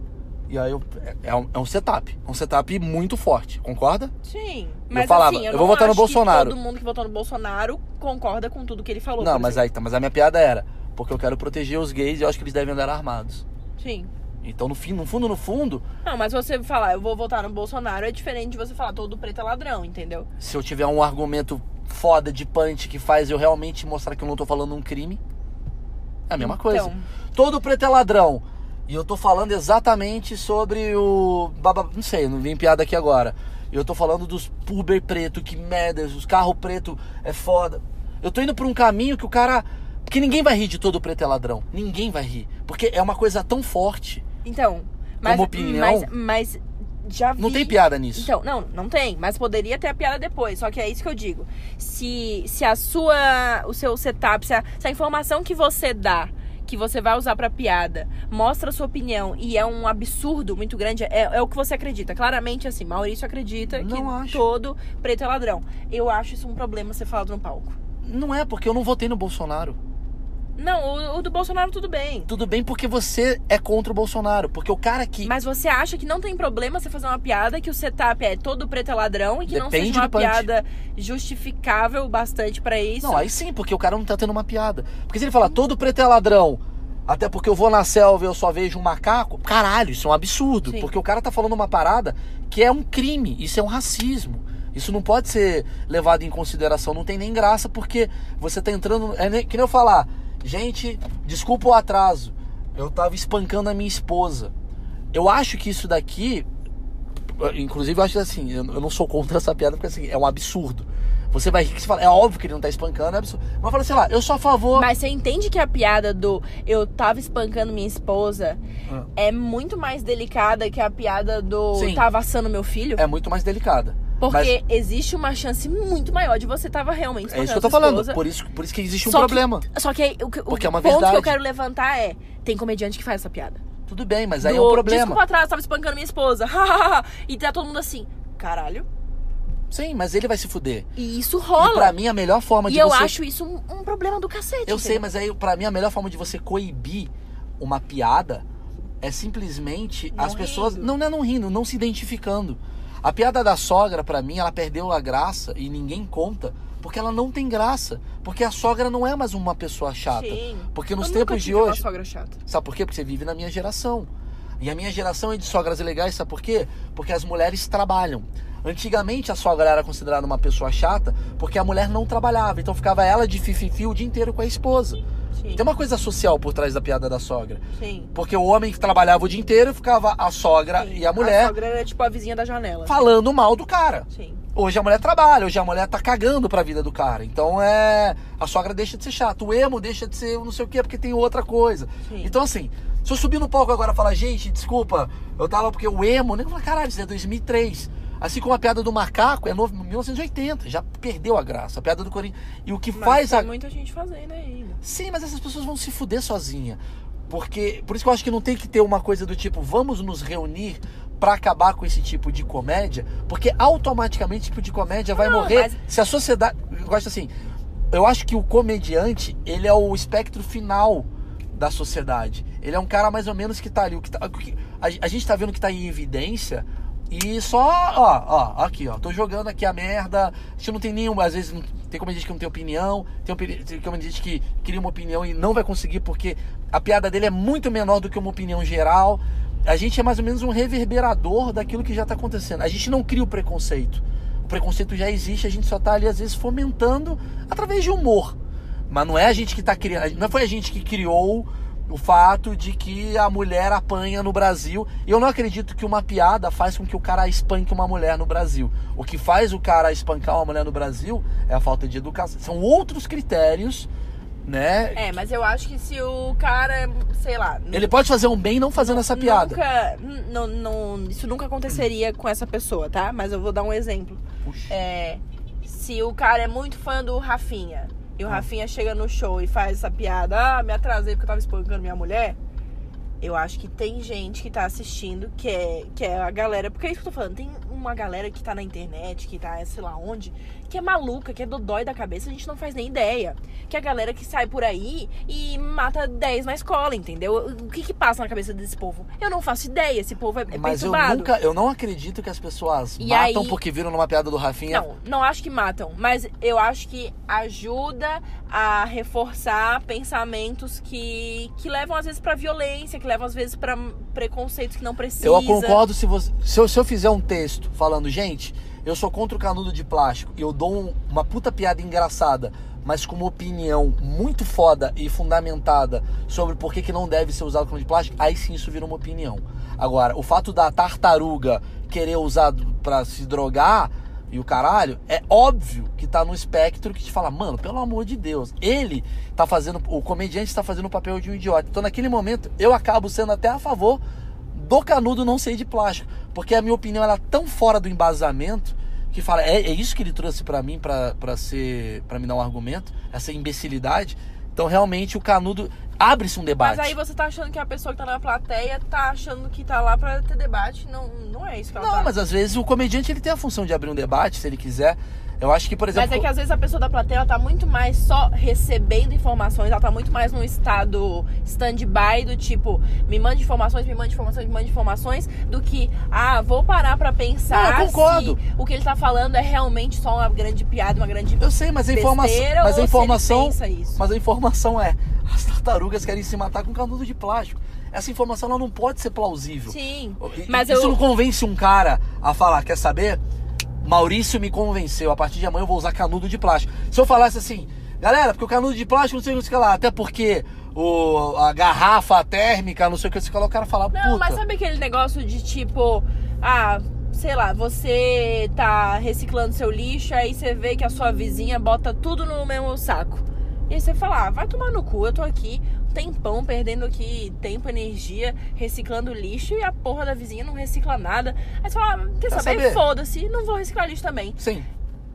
E aí eu, é, é um, é um setup. É um setup muito forte, concorda? Sim. Eu Mas falava, assim, eu, eu vou votar no Bolsonaro. todo mundo que votou no Bolsonaro concorda com tudo que ele falou. Não, mas exemplo. aí tá. Mas a minha piada era: porque eu quero proteger os gays e eu acho que eles devem andar armados. Sim. Então, no, fim, no fundo, no fundo, Não, mas você falar, eu vou votar no Bolsonaro, é diferente de você falar todo preto é ladrão, entendeu? se eu tiver um argumento foda de punch que faz eu realmente mostrar que eu não tô falando um crime, é a mesma coisa. Então. Todo preto é ladrão. E eu tô falando exatamente sobre o. Não sei, não vim piada aqui agora. Eu tô falando dos puber preto, que merda, os carros preto é foda. Eu tô indo por um caminho que o cara. Porque ninguém vai rir de todo preto é ladrão. Ninguém vai rir. Porque é uma coisa tão forte. Então, mas, Como opinião? mas, mas já vi... Não tem piada nisso. Então, não, não tem, mas poderia ter a piada depois, só que é isso que eu digo. Se, se a sua, o seu setup, se a, se a informação que você dá, que você vai usar pra piada, mostra a sua opinião e é um absurdo muito grande, é, é o que você acredita. Claramente, assim, Maurício acredita Não que acho. todo preto é ladrão. Eu acho isso um problema ser falado no palco. Não é, porque eu não votei no Bolsonaro. Não, o, o do Bolsonaro tudo bem. Tudo bem porque você é contra o Bolsonaro. Porque o cara que. Mas você acha que não tem problema você fazer uma piada que o setup é todo preto é ladrão e que não Depende seja uma piada justificável bastante pra isso? Não, aí sim, porque o cara não tá tendo uma piada. Porque se ele falar todo preto é ladrão, até porque eu vou na selva e eu só vejo um macaco, caralho, isso é um absurdo. Sim. Porque o cara tá falando uma parada que é um crime, isso é um racismo. Isso não pode ser levado em consideração, não tem nem graça, porque você tá entrando. É nem- que nem eu falar, gente, desculpa o atraso, eu tava espancando a minha esposa. Eu acho que isso daqui. Inclusive, eu acho assim, eu não sou contra essa piada, porque assim, é um absurdo. Você vai rir que você fala, é óbvio que ele não tá espancando, é absurdo. Mas fala, sei lá, eu sou a favor. Mas você entende que a piada do eu tava espancando minha esposa Ah. é muito mais delicada que a piada do Sim. tava assando meu filho? É muito mais delicada. Porque existe uma chance muito maior de você tava realmente Mas é isso que eu tô falando. esposa. Por isso, por isso que existe um Só que- problema. Só que aí, o, que- o Porque é uma ponto que verdade. eu quero levantar é: tem comediante que faz essa piada. Tudo bem, mas aí é Do, um problema. Desculpa atrás, tava espancando minha esposa. e tá todo mundo assim, caralho. Sim, mas ele vai se fuder. E isso E rola. pra mim, a melhor forma E de eu você. acho isso um, um problema do cacete. Eu sei, entendeu? mas aí, pra mim, a melhor forma de você coibir uma piada é simplesmente Não as pessoas. rindo. Não, não é não rindo, não se identificando. A piada da sogra, pra mim, ela perdeu a graça e ninguém conta. Porque ela não tem graça. Porque a sogra não é mais uma pessoa chata. Sim. Porque nos Eu tempos de tive uma hoje. sogra chata. Sabe por quê? Porque você vive na minha geração. E a minha geração é de sogras legais, sabe por quê? Porque as mulheres trabalham. Antigamente a sogra era considerada uma pessoa chata porque a mulher não trabalhava. Então ficava ela de fififi o dia inteiro com a esposa. Sim. Tem uma coisa social por trás da piada da sogra. Sim. Porque o homem que trabalhava o dia inteiro ficava a sogra Sim. e a mulher A sogra era tipo a vizinha da janela. falando mal do cara. Sim. Hoje a mulher trabalha, hoje a mulher tá cagando pra vida do cara. Então é. A sogra deixa de ser chata. O emo deixa de ser não sei o quê, porque tem outra coisa. Sim. Então, assim, se eu subir no palco agora e falar, gente, desculpa, eu tava porque o emo, nem falar, caralho, isso é 2003. Assim como a piada do macaco é novo, 1980, já perdeu a graça. A piada do Corinthians. E o que Mas faz tem a. muita gente fazendo ainda. Sim, mas essas pessoas vão se fuder sozinha. Porque. Por isso que eu acho que não tem que ter uma coisa do tipo, vamos nos reunir pra acabar com esse tipo de comédia, porque automaticamente esse tipo de comédia vai Não, morrer mas- se a sociedade. Eu gosto assim. Eu acho que o comediante, ele é o espectro final da sociedade. Ele é um cara mais ou menos que tá ali. O que tá, a, a gente tá vendo que tá em evidência. E só, ó, ó, aqui, ó. Tô jogando aqui a merda. A gente não tem nenhum. Às vezes tem como gente que não tem opinião. Tem, tem como gente que cria uma opinião e não vai conseguir porque a piada dele é muito menor do que uma opinião geral. A gente é mais ou menos um reverberador daquilo que já tá acontecendo. A gente não cria o preconceito. O preconceito já existe, a gente só tá ali, às vezes, fomentando através de humor. Mas não é a gente que tá criando. Não foi a gente que criou o fato de que a mulher apanha no Brasil. E eu não acredito que uma piada faz com que o cara espanque uma mulher no Brasil. O que faz o cara espancar uma mulher no Brasil é a falta de educação. São outros critérios, né? É, mas eu acho que se o cara, sei lá. Ele pode fazer um bem não fazendo essa piada. Nunca, não, não, isso nunca aconteceria com essa pessoa, tá? Mas eu vou dar um exemplo. É, se o cara é muito fã do Rafinha e o Ah. Rafinha chega no show e faz essa piada, ah, me atrasei porque eu tava espancando minha mulher. Eu acho que tem gente que tá assistindo que é, que é a galera. Porque é isso que eu tô falando. Tem uma galera que tá na internet, que tá sei lá onde, que é maluca, que é dodói da cabeça, a gente não faz nem ideia. Que é a galera que sai por aí e mata 10 na escola, entendeu? O que que passa na cabeça desse povo? Eu não faço ideia. Esse povo é, é Mas eu perturbado. nunca, eu não acredito que as pessoas E matam aí- porque viram numa piada do Rafinha. Não, não acho que matam, mas eu acho que ajuda a reforçar pensamentos que, que levam às vezes pra violência, que levam às vezes pra preconceitos que não precisa. Eu concordo se você. Se eu, se eu fizer um texto falando, gente, eu sou contra o canudo de plástico e eu dou um- uma puta piada engraçada, mas com uma opinião muito foda e fundamentada sobre por que, que não deve ser usado canudo de plástico, aí sim isso vira uma opinião. Agora, o fato da tartaruga querer usar pra se drogar e o caralho, é óbvio que tá no espectro que te fala, mano, pelo amor de Deus, ele tá fazendo, o comediante está fazendo o papel de um idiota. Então naquele momento eu acabo sendo até a favor do canudo não ser de plástico, porque a minha opinião ela é tão fora do embasamento que fala, é, é isso que ele trouxe pra mim pra pra ser para me dar um argumento, essa imbecilidade. Então realmente o canudo abre-se um debate. Mas aí você tá achando que a pessoa que tá na plateia tá achando que tá lá pra ter debate. Não, não é isso que ela Não, tá. mas às vezes o comediante ele tem a função de abrir um debate, se ele quiser. Eu acho que, por exemplo, Mas é que às vezes a pessoa da plateia ela tá muito mais só recebendo informações, ela tá muito mais num estado stand-by do tipo, me mande informações, me mande informações, me mande informações, do que, ah, vou parar pra pensar Não, concordo. se o que ele tá falando é realmente só uma grande piada, uma grande Eu sei, mas a informação, mas a informação, mas a informação é, as tartarugas querem se matar com canudo de plástico. Essa informação ela não pode ser plausível. Sim, mas Isso eu... não convence um cara a falar, quer saber? Maurício me convenceu, a partir de amanhã eu vou usar canudo de plástico. Se eu falasse assim, galera, porque o canudo de plástico não sei o que lá, até porque o, a garrafa térmica, não sei o que, você o cara fala, puta. Não, mas sabe aquele negócio de tipo, ah, sei lá, você tá reciclando seu lixo, aí você vê que a sua vizinha bota tudo no mesmo saco. E aí você fala, ah, vai tomar no cu, eu tô aqui tempão perdendo aqui tempo, energia, reciclando lixo e a porra da vizinha não recicla nada. Aí você fala, ah, quer, saber? saber? Foda-se, não vou reciclar lixo também. Sim.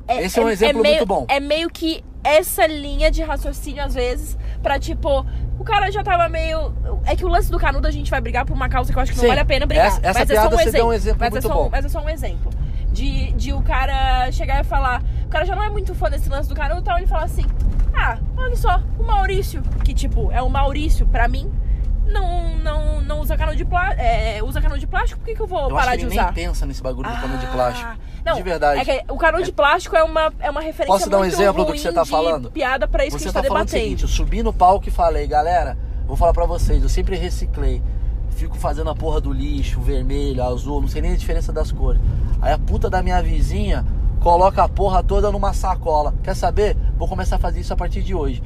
Esse é um exemplo meio, muito bom. É meio que essa linha de raciocínio, às vezes, pra tipo, o cara já tava meio. É que o lance do canudo a gente vai brigar por uma causa que eu acho que Sim. não vale a pena brigar. Essa- essa mas é piada só um você exemplo. deu um exemplo mas muito é só, bom. Mas é só um exemplo. De, de o cara chegar e falar. O cara já não é muito fã desse lance do canudo, então ele fala assim: Ah, olha só, o Maurício, que tipo, é o Maurício, pra mim. Não, não, não usa canudo de plástico. É, usa canudo de plástico, por que, que eu vou Eu parar de usar? nem pensa nesse bagulho do de Ah, plástico. Não, de verdade. É o canudo de plástico é uma, é uma referência Posso dar um exemplo do que você tá de falando? piada pra isso Você que a tá gente tá falando o debatendo. seguinte, eu subi no palco e falei, galera, vou falar pra vocês, eu sempre reciclei. Fico fazendo a porra do lixo, vermelho, azul, não sei nem a diferença das cores. Aí a puta da minha vizinha coloca a porra toda numa sacola. Quer saber? Vou começar a fazer isso a partir de hoje.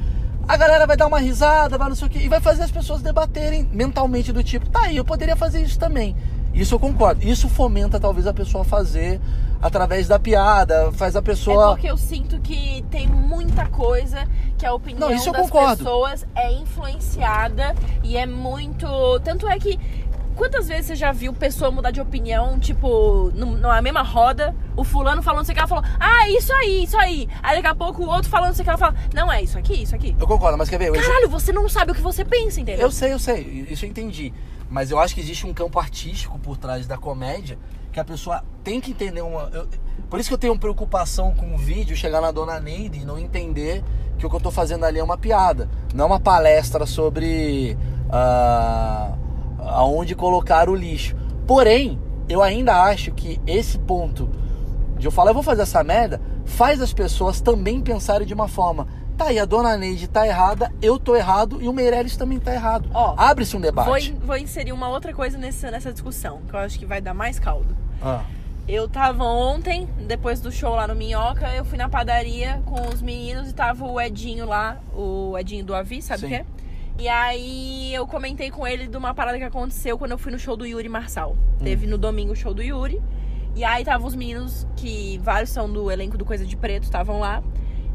A galera vai dar uma risada, vai não sei o que, e vai fazer as pessoas debaterem mentalmente do tipo, tá aí, eu poderia fazer isso também. Isso eu concordo. Isso fomenta talvez a pessoa fazer através da piada, faz a É pessoa. porque eu sinto que tem muita coisa que a opinião Não, das concordo. pessoas é influenciada e é muito. Tanto é que. Quantas vezes você já viu pessoa mudar de opinião, tipo, numa mesma roda, o fulano falando sei o que, ela falou, ah, isso aí, isso aí. Aí daqui a pouco o outro falando sei o que, ela fala, não, é isso aqui, isso aqui. Eu concordo, mas quer ver? Eu- Caralho, você não sabe o que você pensa, entendeu? Eu sei, eu sei, isso eu entendi. Mas eu acho que existe um campo artístico por trás da comédia que a pessoa tem que entender uma. eu- por isso que eu tenho preocupação com o vídeo chegar na dona Neide e não entender que o que eu tô fazendo ali é uma piada. Não uma palestra sobre ah, aonde colocar o lixo. Porém, eu ainda acho que esse ponto de eu falar, eu vou fazer essa merda, faz as pessoas também pensarem de uma forma. Tá aí, a dona Neide tá errada, eu tô errado e o Meirelles também tá errado. Ó, Abre-se um Vou, debate. in- vou inserir uma outra coisa nessa, nessa discussão, que eu acho que vai dar mais caldo. Ah, Eu tava ontem, depois do show lá no Minhoca, eu fui na padaria com os meninos e tava o Edinho lá, o Edinho do Avi, sabe o que é? E aí eu comentei com ele de uma parada que aconteceu quando eu fui no show do Yuri Marçal. Teve no domingo o show do Yuri. E aí tava os meninos, que vários são do elenco do Coisa de Preto, estavam lá.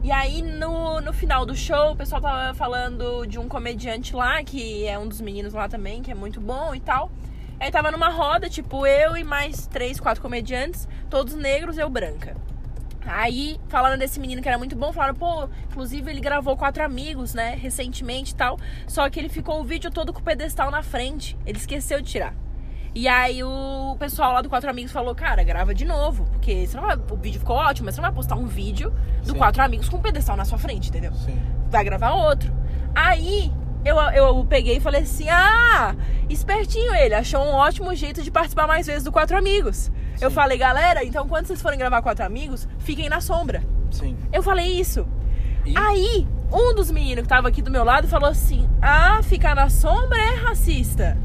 E aí no, no final do show, o pessoal tava falando de um comediante lá, que é um dos meninos lá também, que é muito bom e tal. Aí tava numa roda, tipo, eu e mais três, quatro comediantes, todos negros, eu branca. Aí, falando desse menino que era muito bom, falaram, pô, inclusive ele gravou quatro amigos, né, recentemente e tal. Só que ele ficou o vídeo todo com o pedestal na frente. Ele esqueceu de tirar. E aí o pessoal lá do Quatro Amigos falou, cara, grava de novo. Porque você não vai, o vídeo ficou ótimo, mas você não vai postar um vídeo do Sim. Quatro Amigos com o pedestal na sua frente, entendeu? sim. vai gravar outro. Aí eu, eu peguei e falei assim: ah, espertinho ele, achou um ótimo jeito de participar mais vezes do Quatro Amigos. Eu Sim. falei, galera, então quando vocês forem gravar Quatro Amigos, fiquem na sombra. Sim. Eu falei isso. E? Aí, um dos meninos que tava aqui do meu lado falou assim: ah, ficar na sombra é racista.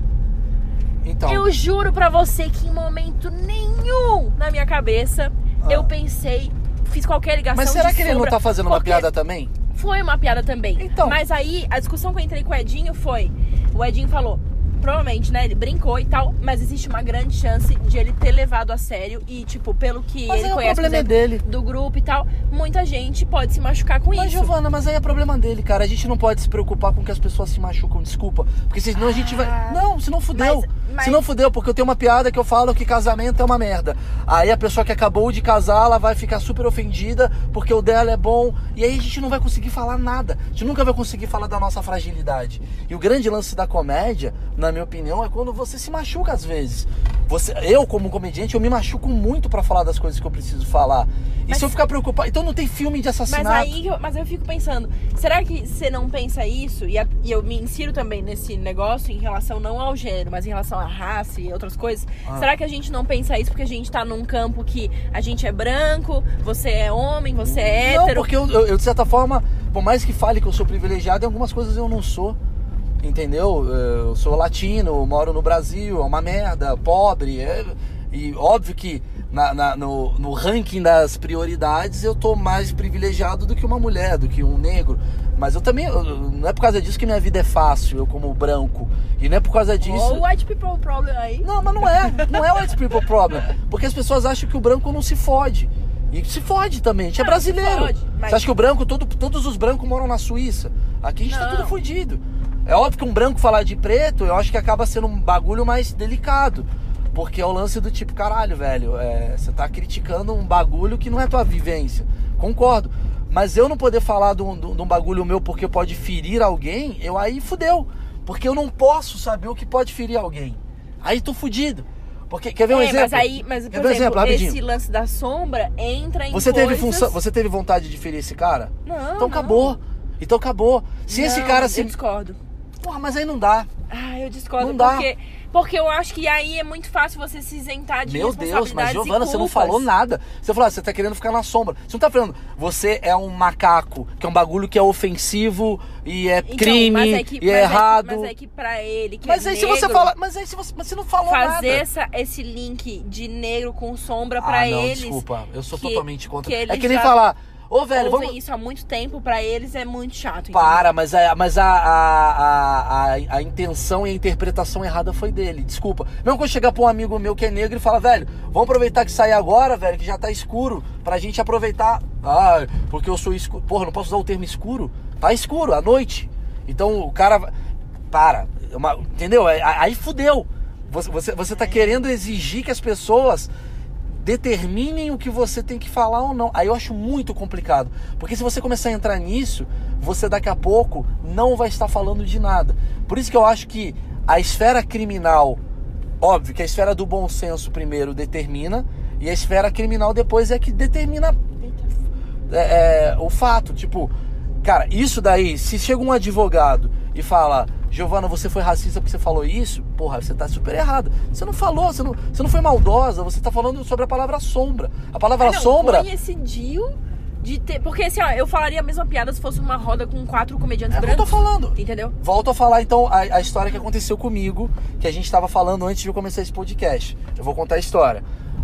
Então, Eu juro pra você que em momento nenhum na minha cabeça Ah. eu pensei, fiz qualquer ligação mas será que ele não sombra, tá fazendo uma porque- piada também? Foi uma piada também. Então. Mas aí, a discussão que eu entrei com o Edinho foi: o Edinho falou, provavelmente, né? Ele brincou e tal, mas existe uma grande chance de ele ter levado a sério e, tipo, pelo que Mas ele aí o conhece por problema é exemplo, dele. do grupo e tal, muita gente pode se machucar com Mas, isso. Giovana, mas aí é problema dele, cara. A gente não pode se preocupar com que as pessoas se machucam, desculpa. Porque senão a gente vai. Ah. Não, senão fudeu. Mas- mas- Senão fudeu, porque eu tenho uma piada que eu falo que casamento é uma merda. Aí a pessoa que acabou de casar, ela vai ficar super ofendida porque o dela é bom. E aí a gente não vai conseguir falar nada. A gente nunca vai conseguir falar da nossa fragilidade. E o grande lance da comédia, na minha opinião, é quando você se machuca às vezes. Você, eu, como comediante, eu me machuco muito pra falar das coisas que eu preciso falar. E Mas- se eu ficar preocupado. Então não tem filme de Mas assassinato. aí, eu- mas eu fico pensando, será que você não pensa isso? E, a- e eu me insiro também nesse negócio em relação não ao gênero, mas em relação à raça e outras coisas. Ah. Será que a gente não pensa isso porque a gente tá num campo que a gente é branco, você é homem, você é Não, hétero? porque eu, eu, eu, de certa forma, por mais que fale que eu sou privilegiado, em algumas coisas eu não sou. Entendeu? Eu sou latino, moro no Brasil, é uma merda, pobre. é- e óbvio que na- na- no, no ranking das prioridades eu tô mais privilegiado do que uma mulher, do que um negro. Mas eu também. eu- não é por causa disso que minha vida é fácil, eu como branco. E não é por causa disso. Ou o white people problem aí. Não, mas não é. Não é o white people problem. Porque as pessoas acham que o branco não se fode. E se fode também. A gente é Não, brasileiro. se fode, mas- Você acha que o branco, todo- todos os brancos moram na Suíça? Aqui a gente tá Não. tudo fodido. É óbvio que um branco falar de preto, eu acho que acaba sendo um bagulho mais delicado. Porque é o lance do tipo, caralho, velho, é, você tá criticando um bagulho que não é tua vivência. Concordo. Mas eu não poder falar de um, bagulho meu porque pode ferir alguém, eu aí fudeu. Porque eu não posso saber o que pode ferir alguém. Aí tô fudido. Porque, quer ver um é, exemplo? mas aí, mas por exemplo, rapidinho? esse lance da sombra entra em Você teve coisas... função, você teve vontade de ferir esse cara? Não, Então não. acabou. Então acabou. Se esse Não, cara eu se. discordo. Porra, mas aí não dá. Ah, eu discordo Não dá. porque porque eu acho que aí é muito fácil você se isentar de Meu Deus, mas Giovana, você não falou nada. Você falou, ah, você tá querendo ficar na sombra. Você não tá falando, você é um macaco, que é um bagulho que é ofensivo e é Então, crime é que, e é que- errado. mas é que pra ele que Mas é aí se você negro, fala, mas aí se você, mas você não falou fazer nada. essa, esse link de negro com sombra ah, pra não, eles. desculpa, eu sou totalmente contra. que é que nem já falar, ô velho, ouvem vamos isso há muito tempo, pra eles é muito chato. entendeu? Para, mas, a, mas a, a, a, a, intenção e a interpretação errada foi dele, desculpa. Mesmo quando chegar pra um amigo meu que é negro e fala, velho, vamos aproveitar que sai agora, velho, que já tá escuro, pra gente aproveitar. Ah, porque eu sou escuro. Porra, não posso usar o termo escuro? Tá escuro, à noite. Então o cara. Para, é uma- entendeu? Aí, aí fudeu. Você, você, você tá querendo exigir que as pessoas determinem o que você tem que falar ou não. Aí eu acho muito complicado. Porque se você começar a entrar nisso, você daqui a pouco não vai estar falando de nada. Por isso que eu acho que a esfera criminal, óbvio que a esfera do bom senso primeiro determina, e a esfera criminal depois é que determina é, é, o fato. Tipo, cara, isso daí, se chega um advogado e fala, Giovana, você foi racista porque você falou isso? Porra, você tá super errado. Você não falou, você não, você não foi maldosa, você tá falando sobre a palavra sombra. A palavra Ah, não, sombra. coincidiu de ter. Porque assim, ó, eu falaria a mesma piada se fosse uma roda com quatro comediantes É que eu tô brancos. falando. Entendeu? Volto a falar então a, a história que aconteceu comigo, que a gente tava falando antes de eu começar esse podcast. Eu vou contar a história.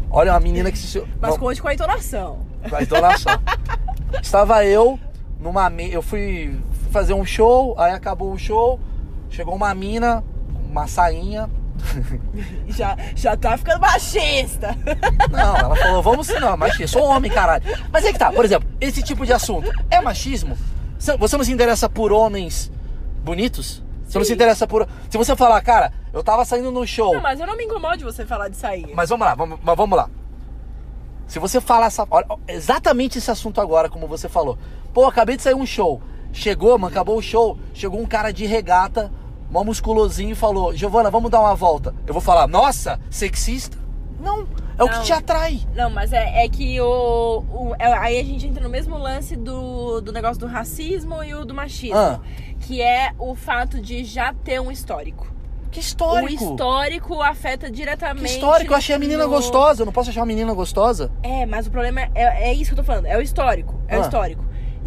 Olha, uma menina que se. Mas não, conte com a entonação. Vai entonação. Estava eu numa. Eu fui fazer um show, aí acabou o show, chegou uma mina, uma sainha. Já, já tá ficando machista. Não, ela falou, vamos não, machismo, eu sou homem, caralho. Mas é que tá, por exemplo, esse tipo de assunto é machismo? Você não se interessa por homens bonitos? Você não se Sim. interessa por. Se você falar, cara, eu tava saindo no show. Não, mas eu não me incomodo de você falar disso aí. Mas vamos lá, vamos, mas vamos lá. Se você falar essa, olha, exatamente esse assunto agora, como você falou. Pô, acabei de sair um show. Chegou, mano, acabou o show. Chegou um cara de regata, mó musculosinho e falou: Giovana, vamos dar uma volta. Eu vou falar: Nossa, sexista? Não, é o que Não. te atrai. Não, mas é, é que o, o- é- Aí a gente entra no mesmo lance do, do negócio do racismo e o do machismo. Ah. Que é o fato de já ter um histórico. Que histórico. O histórico afeta diretamente. Que histórico. Eu achei a menina no- gostosa. Eu não posso achar uma menina gostosa? É, mas o problema é, é isso que eu tô falando. É o histórico. É o Ah. histórico.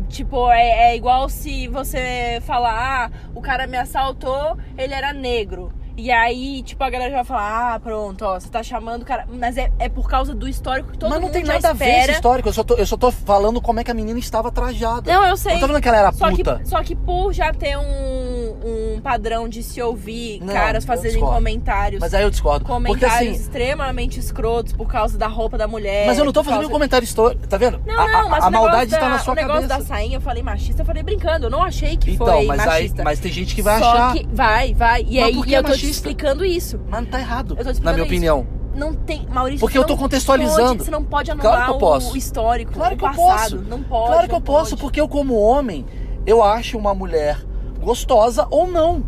Tipo, é, é igual se você falar, ah, o cara me assaltou, ele era negro. E aí, tipo, a galera já vai falar, ah, pronto, ó, você tá chamando o cara. Mas é, é por causa do histórico que todo Mas não mundo tem nada a ver esse histórico. Eu só, tô, eu só tô falando como é que a menina estava trajada. Não, eu sei. Não tô falando que ela era só puta. Que, só que por já ter um, um padrão de se ouvir Não, caras eu fazerem comentários. Mas aí eu discordo. Porque comentários assim. extremamente escrotos por causa da roupa da mulher. Mas eu não tô fazendo causa- nenhum comentário histórico. Tá vendo? Não, não, a- mas a o maldade da, está na sua o negócio cabeça. da sainha, eu falei machista, eu falei brincando. Eu não achei que Então, foi mas, aí, machista. mas tem gente que vai Só achar. que vai, vai. E Mas aí por que e eu é tô te explicando isso. Mas não tá errado. Eu tô te na minha isso. opinião. Não tem, Maurício. Porque eu tô contextualizando. pode- você não pode anular Claro que eu posso. o histórico, Claro o que eu passado. posso. Não pode. claro que eu posso, porque eu, como homem, eu acho uma mulher gostosa ou não.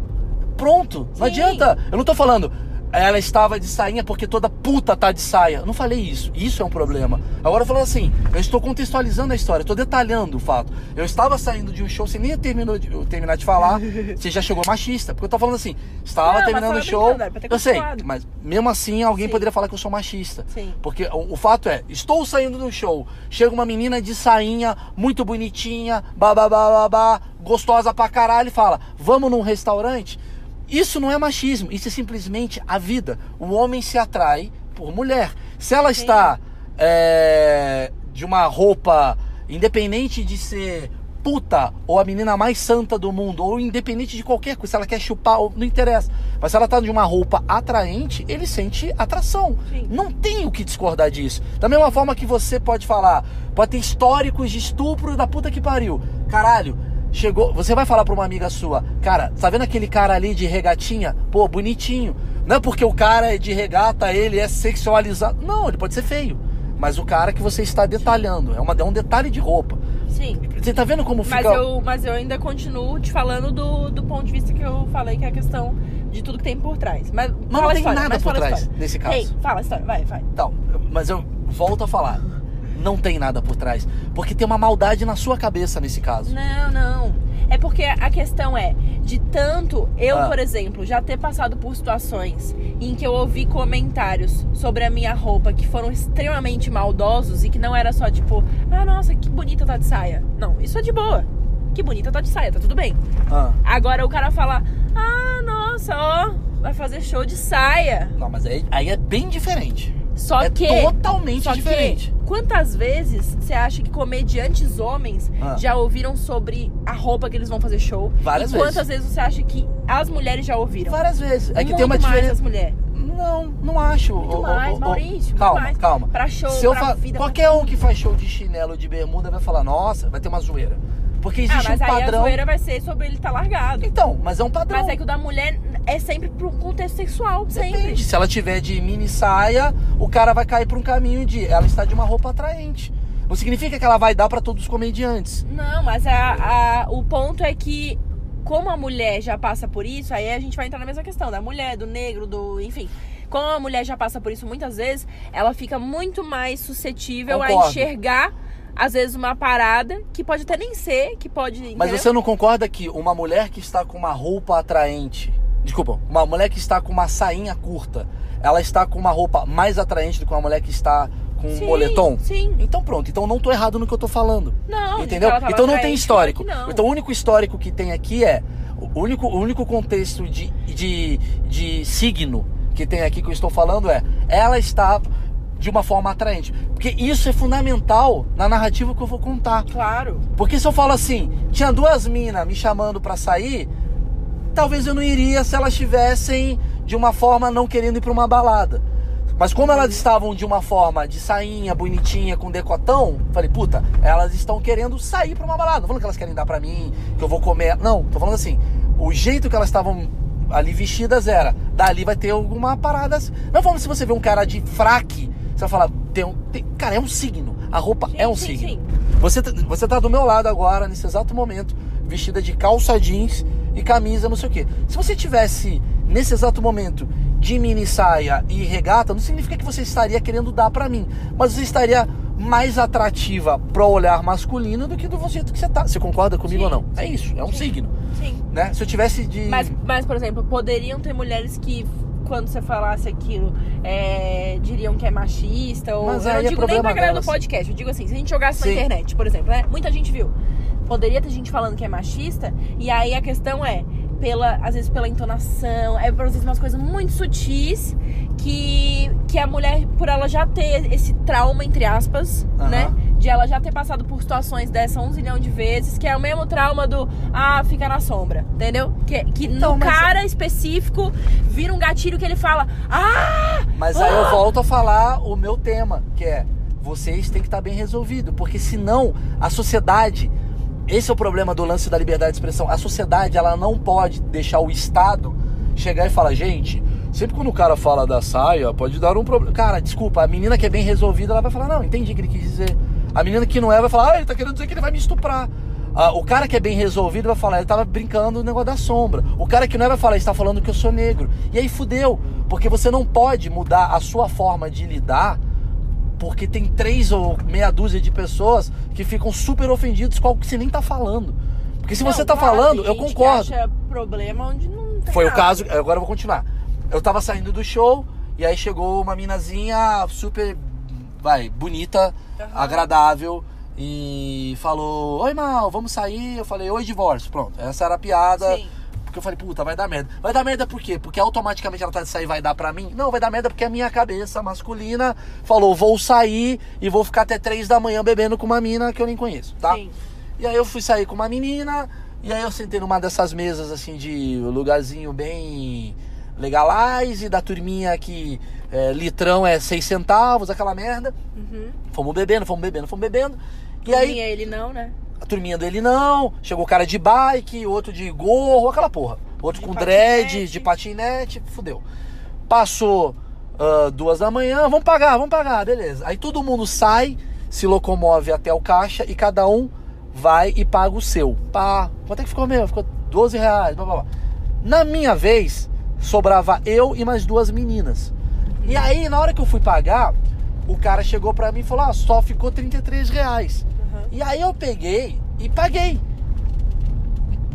Pronto. Não Sim. adianta. Eu não tô falando. Ela estava de sainha porque toda puta tá de saia. Eu não falei isso. Isso é um problema. Agora eu falei assim, eu estou contextualizando a história, estou detalhando o fato. Eu estava saindo de um show, você nem terminou de, terminar de falar, você já chegou machista. Porque eu tô falando assim, estava Não, terminando o show. Eu sei, mas mesmo assim alguém Sim. poderia falar que eu sou machista. Sim. Porque o, o fato é, estou saindo do show, chega uma menina de sainha, muito bonitinha, babá, gostosa pra caralho, e fala: Vamos num restaurante? Isso não é machismo, isso é simplesmente a vida. O homem se atrai por mulher. Se ela Sim. está é, de uma roupa, independente de ser puta ou a menina mais santa do mundo, ou independente de qualquer coisa, se ela quer chupar, ou, não interessa. Mas se ela tá de uma roupa atraente, ele sente atração. Sim. Não tem o que discordar disso. Da mesma forma que você pode falar, pode ter históricos de estupro da puta que pariu. Caralho, chegou. Você vai falar pra uma amiga sua, cara, tá vendo aquele cara ali de regatinha? Pô, bonitinho. Não é porque o cara é de regata, ele é sexualizado. Não, ele pode ser feio. Mas o cara que você está detalhando, é, uma, é um detalhe de roupa. Sim. Você tá vendo como Mas fica. eu, mas eu ainda continuo te falando do, do ponto de vista que eu falei, que é a questão de tudo que tem por trás. Mas, não tem história, nada mas por trás nesse caso. Ei, fala a história, vai, vai. Então, mas eu volto a falar. Não tem nada por trás. Porque tem uma maldade na sua cabeça nesse caso. Não, não. É porque a questão é, de tanto eu, Ah. por exemplo, já ter passado por situações em que eu ouvi comentários sobre a minha roupa que foram extremamente maldosos e que não era só tipo, ah, nossa, que bonita tá de saia. Não, isso é de boa. Que bonita tá de saia, tá tudo bem. Ah. Agora o cara fala, ah, nossa, ó, vai fazer show de saia. Não, mas aí, aí é bem diferente. Só é que. totalmente Só diferente. que, quantas vezes você acha que comediantes homens Ah. já ouviram sobre a roupa que eles vão fazer show? Várias e quantas vezes. você acha que as mulheres já ouviram? Várias vezes. É que Muito tem uma mais diferença. as mulheres. Não, não acho. Muito ô, mais, ô, Maurício, Calma, mais. calma. Pra show, Se eu fa- vida. Qualquer um que faz show de chinelo de bermuda vai falar, nossa, vai ter uma zoeira. Porque Ah, existe mas um aí a padrão. zoeira vai ser sobre ele estar largado. Então, mas é um padrão. Mas é que o da mulher é sempre pro contexto sexual, sempre. Depende. Se ela tiver de mini saia, o cara vai cair por um caminho de ela está de uma roupa atraente. Não significa que ela vai dar pra todos os comediantes. Não, mas a, a- o ponto é que, como a mulher já passa por isso, aí a gente vai entrar na mesma questão da mulher, do negro, do. Enfim. Como a mulher já passa por isso muitas vezes, ela fica muito mais suscetível a Concordo. enxergar às vezes, uma parada que pode até nem ser, que pode. Mas entendeu? você não concorda que uma mulher que está com uma roupa atraente, desculpa, uma mulher que está com uma sainha curta, ela está com uma roupa mais atraente do que uma mulher que está com um Sim, moletom? Sim. Então pronto, então não tô errado no que eu tô falando. Não, de Entendeu? Então não tem histórico. não. Então o único histórico que tem aqui é. O único, o único contexto de, de, de signo que tem aqui que eu estou falando é. Ela está de uma forma atraente. Porque isso é fundamental na narrativa que eu vou contar. Claro. Porque se eu falo assim, tinha duas minas me chamando pra sair, talvez eu não iria se elas estivessem de uma forma não querendo ir pra uma balada. Mas como elas estavam de uma forma de sainha, bonitinha, com decotão, falei, puta, elas estão querendo sair pra uma balada. Não falando que elas querem dar pra mim, que eu vou comer. Não, tô falando assim, o jeito que elas estavam ali vestidas era, dali vai ter alguma parada. assim. Não falando se você vê um cara de fraque, você vai falar, tem um. tem- cara, é um signo. A roupa Sim, é um sim, signo. sim. Você, tá- você tá do meu lado agora, nesse exato momento, vestida de calça jeans e camisa, não sei o quê. Se você tivesse, nesse exato momento, de mini saia e regata, não significa que você estaria querendo dar pra mim. Mas você estaria mais atrativa pro olhar masculino do que do jeito que você tá. Você concorda comigo Sim, ou não? É sim, isso, é um sim. signo. Sim. Né? Se eu tivesse de. Mas, mas, por exemplo, poderiam ter mulheres que, quando você falasse aquilo, é, diriam que é machista. Ou, Mas eu não é digo nem problema pra galera do podcast. Eu digo assim, se a gente jogasse Sim. na internet, por exemplo, né? Muita gente viu. Poderia ter gente falando que é machista. E aí a questão é, pela, às vezes pela entonação, é às vezes umas coisas muito sutis que, que a mulher, por ela já ter esse trauma, entre aspas, Aham. né? De ela já ter passado por situações dessa um zilhão de vezes, que é o mesmo trauma do ah, fica na sombra, entendeu? Que, que Então, no mas- cara específico vira um gatilho que ele fala, ah! Mas aí eu ah! volto a falar o meu tema, que é vocês têm que estar bem resolvido, porque senão a sociedade, esse é o problema do lance da liberdade de expressão, a sociedade ela não pode deixar o Estado chegar e falar, gente, sempre quando o cara fala da saia, pode dar um problema. Cara, desculpa, a menina que é bem resolvida, ela vai falar, não, entendi o que ele quis dizer. A menina que não é vai falar, ah, ele tá querendo dizer que ele vai me estuprar. Ah, o cara que é bem resolvido vai falar, ele tava brincando no negócio da sombra. O cara que não é vai falar, ele está falando que eu sou negro. E aí fudeu, porque você não pode mudar a sua forma de lidar, porque tem três ou meia dúzia de pessoas que ficam super ofendidos com algo que você nem tá falando. Porque se Não, você tá claro, falando, eu gente que concordo. acha problema onde não tem Foi o nada. caso, agora eu vou continuar. Eu tava saindo do show e aí chegou uma minazinha super, vai, bonita, Aham. agradável e falou: Oi, Mal, vamos sair? Eu falei: Oi, divórcio. Pronto, essa era a piada. Sim. Porque eu falei: Puta, vai dar merda. Vai dar merda por quê? Porque automaticamente ela tá de sair vai dar pra mim? Não, vai dar merda porque a minha cabeça masculina falou: Vou sair e vou ficar até três da manhã bebendo com uma mina que eu nem conheço, tá? Sim. E aí eu fui sair com uma menina, e aí eu sentei numa dessas mesas assim de lugarzinho bem legalize, da turminha que é, litrão é seis centavos, aquela merda. Uhum. Fomos bebendo, fomos bebendo, fomos bebendo. E E aí ele não, né? A turminha dele não, chegou o cara de bike, outro de gorro, aquela porra. Outro De com dread, patinete. de patinete, fudeu. Passou ah, duas da manhã, vamos pagar, vamos pagar, beleza. Aí todo mundo sai, se locomove até o caixa e cada um vai e paga o seu. Pá, quanto é que ficou mesmo? Ficou 12 reais, blá, blá, blá. Na minha vez, sobrava eu e mais duas meninas. E aí, na hora que eu fui pagar, o cara chegou pra mim e falou, ah, só ficou 33 reais. E aí eu peguei e paguei.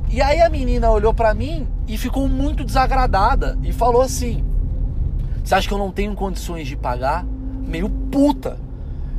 E aí a menina olhou pra mim e ficou muito desagradada e falou assim: Você acha que eu não tenho condições de pagar? Meio puta.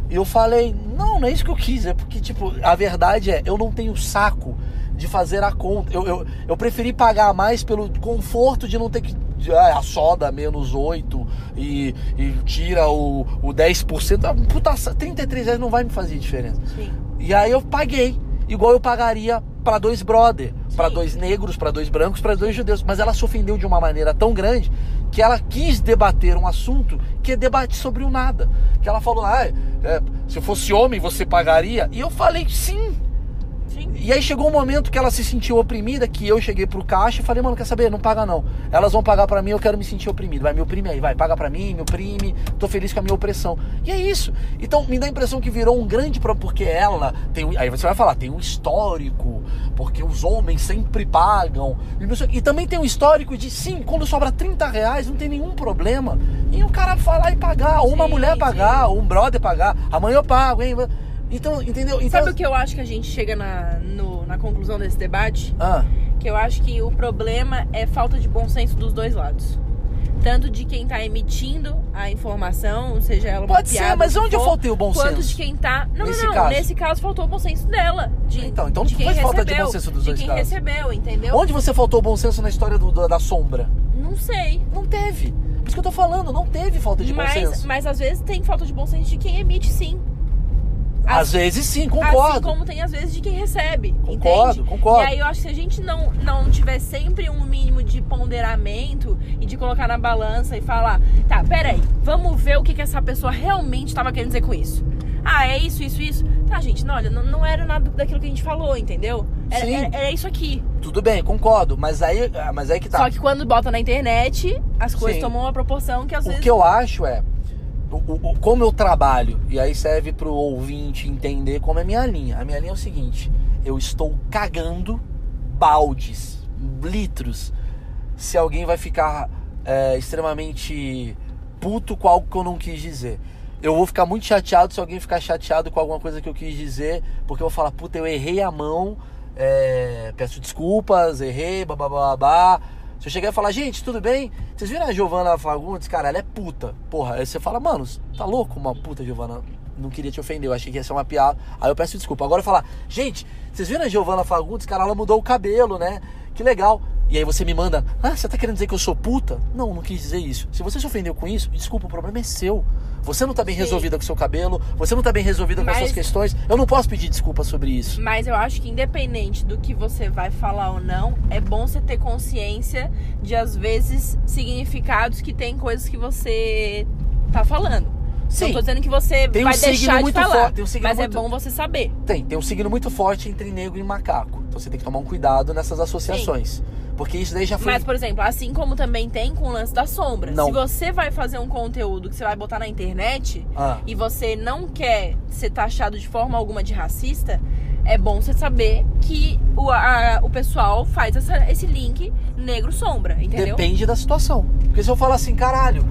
E eu falei: Não, não é isso que eu quis. É porque, tipo, a verdade é: eu não tenho saco de fazer a conta. Eu, eu, eu preferi pagar mais pelo conforto de não ter que. ah, a soda menos 8 e, e tira o, o 10%. Ah, Puta, 33 reais não vai me fazer diferença. Sim. E aí eu paguei, igual eu pagaria pra dois brother, Sim. dois negros, pra dois brancos, pra dois judeus. Mas ela se ofendeu de uma maneira tão grande que ela quis debater um assunto que é debate sobre o nada. Que ela falou, ah, é, se eu fosse homem você pagaria? E eu falei, sim. Sim. E aí chegou um momento que ela se sentiu oprimida, que eu cheguei pro caixa e falei, mano, quer saber? Não paga não. Elas vão pagar pra mim, eu quero me sentir oprimido. Vai, me oprime aí, vai, paga pra mim, me oprime, tô feliz com a minha opressão. E é isso. Então me dá a impressão que virou um grande problema, porque ela tem Aí você vai falar, tem um histórico, porque os homens sempre pagam. E, também tem um histórico de sim, quando sobra 30 reais, não tem nenhum problema. E o cara falar e pagar, ou uma Sim, mulher pagar, ou um brother pagar, amanhã eu pago, hein? Então, entendeu? Então, Sabe o que eu acho que a gente chega na, no- na conclusão desse debate? Ah, Que eu acho que o problema é falta de bom senso dos dois lados. Tanto de quem tá emitindo a informação, seja ela uma pode piada, ser, mas onde eu for, faltei o bom quanto senso? de quem tá. Não, Nesse não, não. caso. Nesse caso faltou o bom senso dela. De, Então, então de não quem foi falta de recebeu, bom senso dos de dois quem casos. recebeu, entendeu? Onde você faltou o bom senso na história do- da, da sombra? Não sei. Não teve. Por isso que eu tô falando, não teve falta de bom Mas, senso. mas às vezes tem falta de bom senso de quem emite, sim. Às vezes sim, Assim concordo. como tem às vezes de quem recebe. Concordo, entende? concordo. E aí eu acho que se a gente não, não tiver sempre um mínimo de ponderamento e de colocar na balança e falar, tá, peraí, vamos ver o que, que essa pessoa realmente estava querendo dizer com isso. Ah, é isso, isso, isso. Tá, gente, não, olha, não, não era nada daquilo que a gente falou, entendeu? Era, Sim. era- era isso aqui. Tudo bem, concordo. Mas aí, ah, mas aí que tá. Só que quando bota na internet, as coisas Sim. tomam uma proporção que às O vezes. que eu acho é, o, o- o- como eu trabalho, e aí serve pro ouvinte entender como é minha linha. A minha linha é o seguinte: eu estou cagando baldes, litros, se alguém vai ficar é, extremamente puto com algo que eu não quis dizer. Eu vou ficar muito chateado se alguém ficar chateado com alguma coisa que eu quis dizer, porque eu vou falar, puta, eu errei a mão, é, peço desculpas, errei, babá. Se eu chegar e falar, gente, tudo bem? Vocês viram a Giovana Fagundes? Cara, ela é puta. Porra, aí você fala, mano, tá louco uma puta, Giovana? Não queria te ofender, eu achei que ia ser uma piada. Aí eu peço desculpa. Agora eu falar, gente, vocês viram a Giovana Fagundes? Cara, ela mudou o cabelo, né? Que legal. E aí você me manda, ah, você tá querendo dizer que eu sou puta? Não, não quis dizer isso. Se você se ofendeu com isso, desculpa, o problema é seu. Você não tá bem Sim. resolvida com o seu cabelo, você não tá bem resolvida com as suas questões. Eu não posso pedir desculpa sobre isso. Mas eu acho que independente do que você vai falar ou não, é bom você ter consciência de às vezes significados que tem coisas que você tá falando. Sim. Não tô dizendo que você Tem um vai signo deixar de muito falar, forte, tem um signo mas muito- é bom você saber. Tem, tem um signo muito forte entre negro e macaco. Então você tem que tomar um cuidado nessas associações. Porque isso daí já foi. Mas, por exemplo, assim como também tem com o lance da sombra. Não. Se você vai fazer um conteúdo que você vai botar na internet Ah. e você não quer ser taxado de forma alguma de racista, é bom você saber que o, a- o pessoal faz essa- esse link negro-sombra, entendeu? Depende da situação. Porque se eu falar assim, caralho,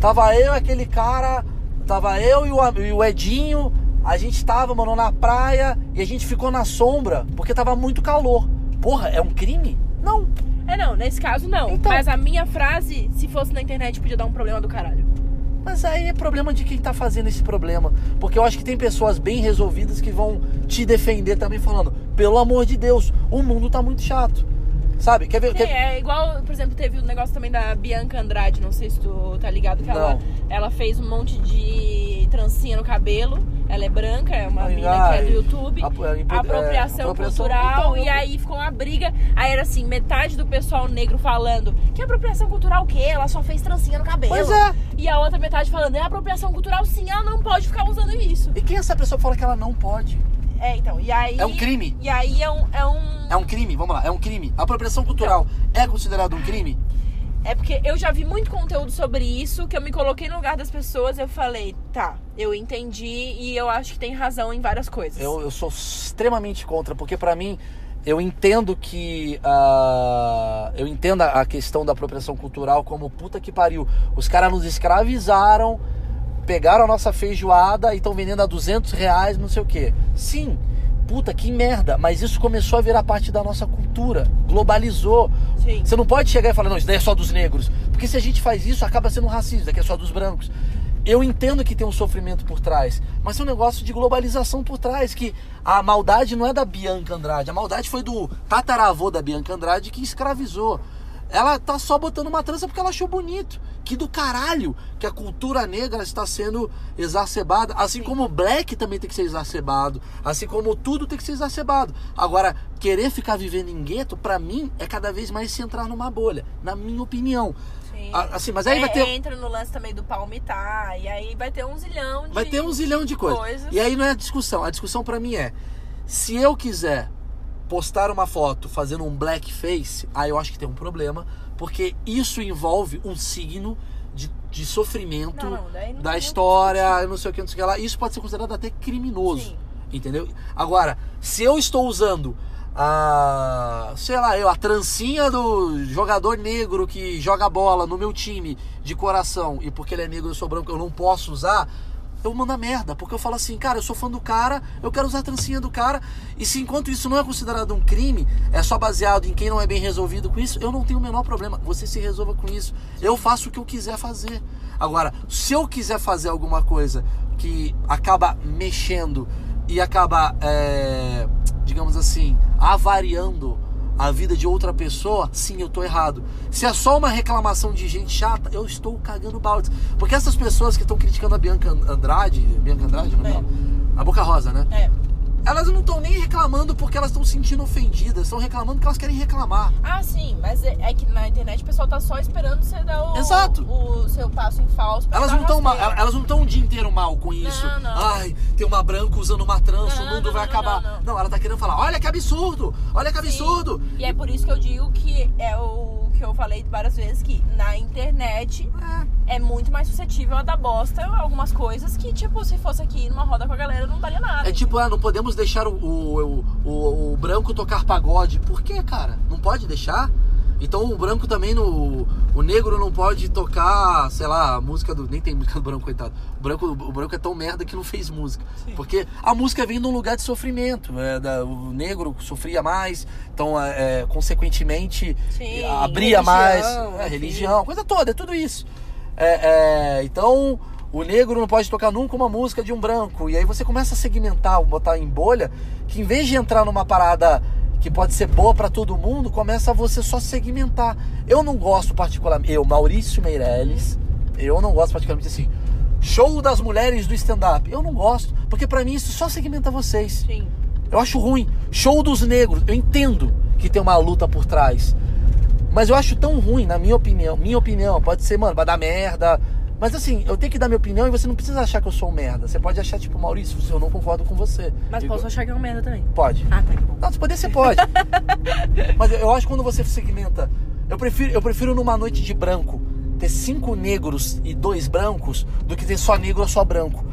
tava eu e aquele cara, tava eu e o, e o Edinho, a gente tava, mano, na praia e a gente ficou na sombra porque tava muito calor. Porra, é um crime? Não. É, não, nesse caso não. Então. Mas a minha frase, se fosse na internet, podia dar um problema do caralho. Mas aí é problema de quem tá fazendo esse problema. Porque eu acho que tem pessoas bem resolvidas que vão te defender também falando, pelo amor de Deus, o mundo tá muito chato. Sabe? Quer ver? Sim, quer- é igual, por exemplo, teve o negócio também da Bianca Andrade, não sei se tu tá ligado, que ela, Não. ela fez um monte de trancinha no cabelo. Ela é branca, é uma Ai, menina que é do YouTube. Ap- é, impo- é, apropriação, apropriação, cultural. então- E aí ficou uma briga. Aí era assim, metade do pessoal negro falando que apropriação cultural o quê? Ela só fez trancinha no cabelo. Pois é. E a outra metade falando, é apropriação cultural sim, ela não pode ficar usando isso. E quem é essa pessoa que fala que ela não pode? É, então, e aí... É um crime. E aí é um... É, um, É um crime, vamos lá, é um crime. A apropriação cultural é considerado um crime? É porque eu já vi muito conteúdo sobre isso, que eu me coloquei no lugar das pessoas eu falei, tá, eu entendi e eu acho que tem razão em várias coisas. Eu, eu sou extremamente contra, porque pra mim, eu entendo que. ah, eu entendo a questão da apropriação cultural como puta que pariu. Os caras nos escravizaram, pegaram a nossa feijoada e estão vendendo a 200 reais, não sei o quê. Sim, puta que merda, mas isso começou a virar parte da nossa cultura, globalizou. Sim. Você não pode chegar e falar, não, isso daí é só dos negros. Porque se a gente faz isso, acaba sendo um racismo, isso daqui é só dos brancos. Eu entendo que tem um sofrimento por trás, mas tem um negócio de globalização por trás, que a maldade não é da Bianca Andrade, a maldade foi do tataravô da Bianca Andrade que escravizou. Ela tá só botando uma trança porque ela achou bonito. Que do caralho que a cultura negra está sendo exacerbada. Assim como o black também tem que ser exacerbado. Assim como tudo tem que ser exacerbado. Agora, querer ficar vivendo em gueto, pra mim, é cada vez mais se entrar numa bolha. Na minha opinião. Assim, mas aí É, vai ter. Entra no lance também do palmitar, e aí vai ter um zilhão de Vai ter um zilhão de coisas. coisas. E aí não é a discussão. A discussão pra mim é: se eu quiser postar uma foto fazendo um blackface, aí eu acho que tem um problema, porque isso envolve um signo de, de sofrimento Não, não, da história, não sei o que, não sei o que lá. Isso pode ser considerado até criminoso. Sim. Entendeu? Agora, se eu estou usando a, sei lá, eu, a trancinha do jogador negro que joga bola no meu time de coração e porque ele é negro eu sou branco eu não posso usar, eu mando a merda, porque eu falo assim, cara, eu sou fã do cara, eu quero usar a trancinha do cara, e se enquanto isso não é considerado um crime, é só baseado em quem não é bem resolvido com isso, eu não tenho o menor problema. Você se resolva com isso. Eu faço o que eu quiser fazer. Agora, se eu quiser fazer alguma coisa que acaba mexendo e acaba, é, digamos assim, avariando a vida de outra pessoa, sim, eu tô errado. Se é só uma reclamação de gente chata, eu estou cagando balde. Porque essas pessoas que estão criticando a Bianca Andrade, Bianca Andrade, não é? A Boca Rosa, né? É. Elas não estão nem reclamando porque elas estão se sentindo ofendidas, estão reclamando porque elas querem reclamar. Ah, sim, mas é, é que na internet o pessoal tá só esperando você dar o, Exato. o seu passo em falso. Elas não estão rasteira. elas não estão o dia inteiro mal com isso. Não, não. Ai, tem uma branca usando uma trança, Não, o mundo vai acabar. não, ela tá querendo falar, olha que absurdo, olha que Sim. absurdo. E é por isso que eu digo que é o que eu falei várias vezes que na internet É. é muito mais suscetível a dar bosta algumas coisas que, tipo, se fosse aqui numa roda com a galera, não daria nada. É tipo, ah, não podemos deixar o, o, o, o- o branco tocar pagode. Por quê, cara? Não pode deixar? Então o branco também no. O negro não pode tocar, sei lá, a música do. Nem tem música do branco, coitado. O branco, o branco é tão merda que não fez música. Porque a música vem de um lugar de sofrimento. É, da- o negro sofria mais, então, é, é, consequentemente, Sim, abria religião, mais. É, religião, coisa toda, é tudo isso. É, é, então, o negro não pode tocar nunca uma música de um branco. E aí você começa a segmentar, botar em bolha, que em vez de entrar numa parada que pode ser boa pra todo mundo, começa a você só segmentar. Eu não gosto particularmente, eu, Maurício Meirelles, eu não gosto particularmente assim, show das mulheres do stand-up. Eu não gosto, porque pra mim isso só segmenta vocês. Sim. Eu acho ruim. Show dos negros. Eu entendo que tem uma luta por trás. Mas eu acho tão ruim, na minha opinião. Minha opinião, pode ser, mano, vai dar merda. Mas assim, eu tenho que dar minha opinião e você não precisa achar que eu sou um merda. Você pode achar, tipo, Maurício, eu não concordo com você. Mas Digo, posso achar que é uma merda também. Pode. Ah, tá que bom. Não, se poder, você pode. Mas eu acho que quando você segmenta. Eu prefiro, eu prefiro numa noite de branco ter cinco negros e dois brancos do que ter só negro ou só branco.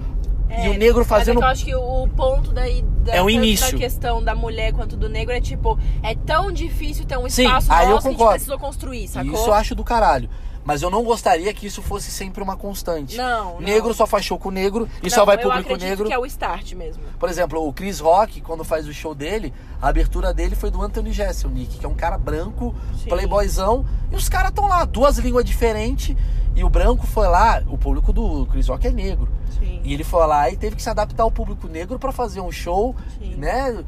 e o negro fazendo. Mas é que eu acho que o ponto daí da, É o início. da questão da mulher quanto do negro é tipo, é tão difícil ter um Sim, espaço aí eu nosso que a gente concordo. precisou construir, sacou? Isso eu acho do caralho. Mas eu não gostaria que isso fosse sempre uma constante. Não, não. Negro só faz show com negro e Não, só vai público negro. que é o start mesmo. Por exemplo, o Chris Rock, quando faz o show dele, a abertura dele foi do Anthony Jeselnik, que é um cara branco, Sim. playboyzão. E os caras estão lá, duas línguas diferentes. E o branco foi lá, o público do Chris Rock é negro. Sim. E ele foi lá e teve que se adaptar ao público negro pra fazer um show, Sim. né?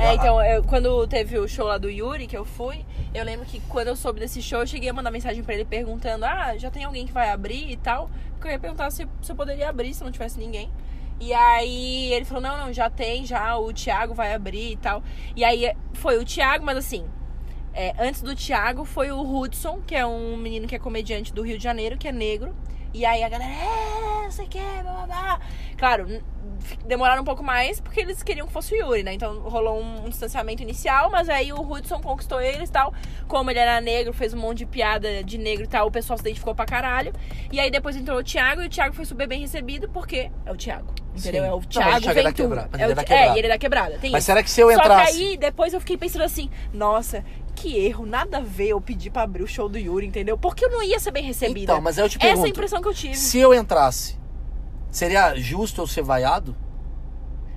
É, A- então, eu- quando teve o show lá do Yuri, que eu fui, eu lembro que quando eu soube desse show, eu cheguei a mandar mensagem pra ele perguntando: Ah, já tem alguém que vai abrir e tal? Porque eu ia perguntar se, se eu poderia abrir se não tivesse ninguém. E aí ele falou: Não, não, já tem, já, o Thiago vai abrir e tal. E aí foi o Thiago, mas assim. é, antes do Thiago foi o Hudson, que é um menino que é comediante do Rio de Janeiro, que é negro. E aí a galera, é, não sei o que, blá blá blá. Claro, demoraram um pouco mais porque eles queriam que fosse o Yuri, né? Então rolou um, um distanciamento inicial, mas aí o Hudson conquistou eles e tal. Como ele era negro, fez um monte de piada de negro e tal, o pessoal se identificou pra caralho. E aí depois entrou o Thiago e o Thiago foi super bem recebido porque é o Thiago. Entendeu? Sim. É o Não, Thiago o Thiago é quebrada, mas É, ele o é da Thi- quebrada. é, e ele é da quebrada. Tem Mas isso. será que se eu Só entrasse. que aí depois eu fiquei pensando assim, nossa, que erro, nada a ver eu pedir pra abrir o show do Yuri, entendeu? Porque eu não ia ser bem recebida. Então, mas aí eu te Essa é pergunto. a impressão que eu tive. Se eu entrasse, seria justo eu ser vaiado?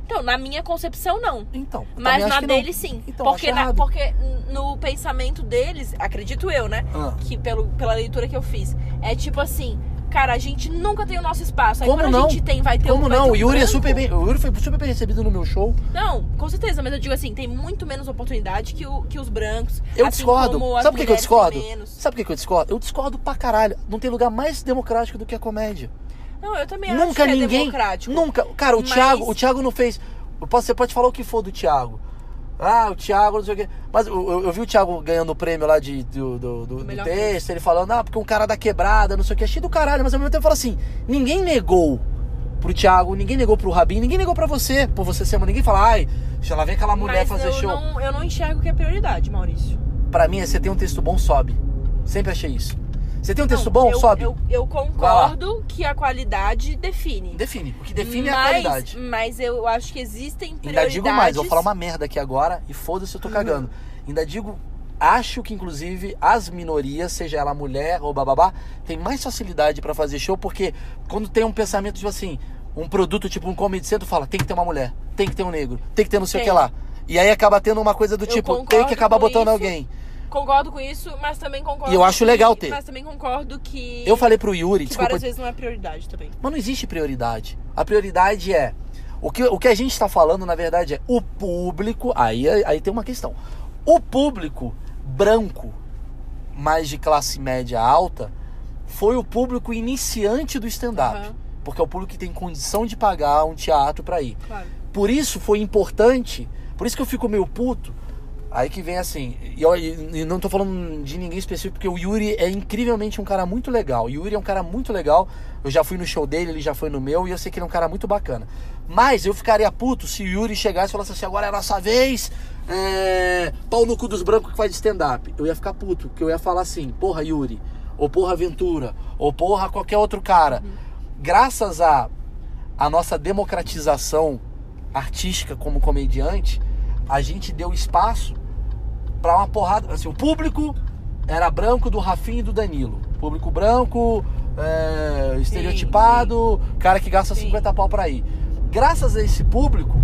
Então, na minha concepção, não. Então. Mas na que não. dele, sim. Então, porque, na- porque no pensamento deles, acredito eu, né? Ah. Que pelo, pela leitura que eu fiz, é tipo assim, cara, a gente nunca tem o nosso espaço. Aí Como quando não? a gente tem, vai ter Como um vai não? ter O um Yuri é branco. super bem. O Yuri foi super bem recebido no meu show. Não, com certeza, mas eu digo assim, tem muito menos oportunidade que, o, que os brancos. Eu assim discordo. como as Sabe por que que eu mulheres discordo? têm menos. Sabe por que que eu discordo? Eu discordo pra caralho. Não tem lugar mais democrático do que a comédia. Não, eu também Nunca acho que é ninguém. democrático. Nunca. Cara, o Mas- Thiago, o Thiago não fez. eu posso- Você pode falar o que for do Thiago. Ah, o Thiago, não sei o quê. Mas eu, eu- vi o Thiago ganhando o prêmio lá de, do, do, do- do texto, ele falando, ah, porque um cara da quebrada, não sei o que, achei do caralho, mas ao mesmo tempo eu falo assim, ninguém negou pro Thiago, ninguém negou pro Rabin, ninguém negou pra você, por você ser, ninguém fala, ai, deixa lá vem aquela mulher Mas fazer eu show. Não, eu não enxergo que é prioridade, Maurício. Pra mim, é você tem um texto bom, sobe. Sempre achei isso. Você tem um texto Não, bom, eu, sobe. Eu, eu concordo que a qualidade define. Define. O que define é mas, a qualidade. Mas eu acho que existem Ainda prioridades. digo mais, vou falar uma merda aqui agora e foda-se, eu tô cagando. Ainda digo, acho que inclusive as minorias, seja ela mulher ou bababá, tem mais facilidade pra fazer show, porque quando tem um pensamento tipo assim, um produto tipo um Comedy Central fala, tem que ter uma mulher, tem que ter um negro, tem que ter não sei o Tem. que lá. E aí acaba tendo uma coisa do Eu tipo, tem que acabar botando isso. alguém. Concordo com isso, mas também concordo. E eu acho que- legal ter. Mas também concordo que. Eu falei pro Yuri, que desculpa, várias vezes não é prioridade também. mas não existe prioridade. A prioridade é o que, o que a gente está falando, na verdade, é o público. Aí, aí tem uma questão. O público branco, mais de classe média alta, foi o público iniciante do stand-up. Aham. Porque é o público que tem condição de pagar um teatro para ir. Claro. Por isso foi importante, por isso que eu fico meio puto. Aí que vem assim, e eu e- não tô falando de ninguém específico, porque o Yuri é incrivelmente um cara muito legal. O Yuri é um cara muito legal. Eu já fui no show dele, ele já foi no meu, e eu sei que ele é um cara muito bacana. Mas eu ficaria puto se o Yuri chegasse e falasse assim, agora é a nossa vez, é... pau no cu dos brancos que faz stand-up. Eu ia ficar puto, porque eu ia falar assim, porra Yuri, ou porra Ventura, ou porra qualquer outro cara. Graças a a nossa democratização artística como comediante, a gente deu espaço para uma porrada. Assim, o público era branco do Rafinha e do Danilo. Público branco, é, estereotipado, cara que gasta Sim. 50 pau pra ir. Graças a esse público,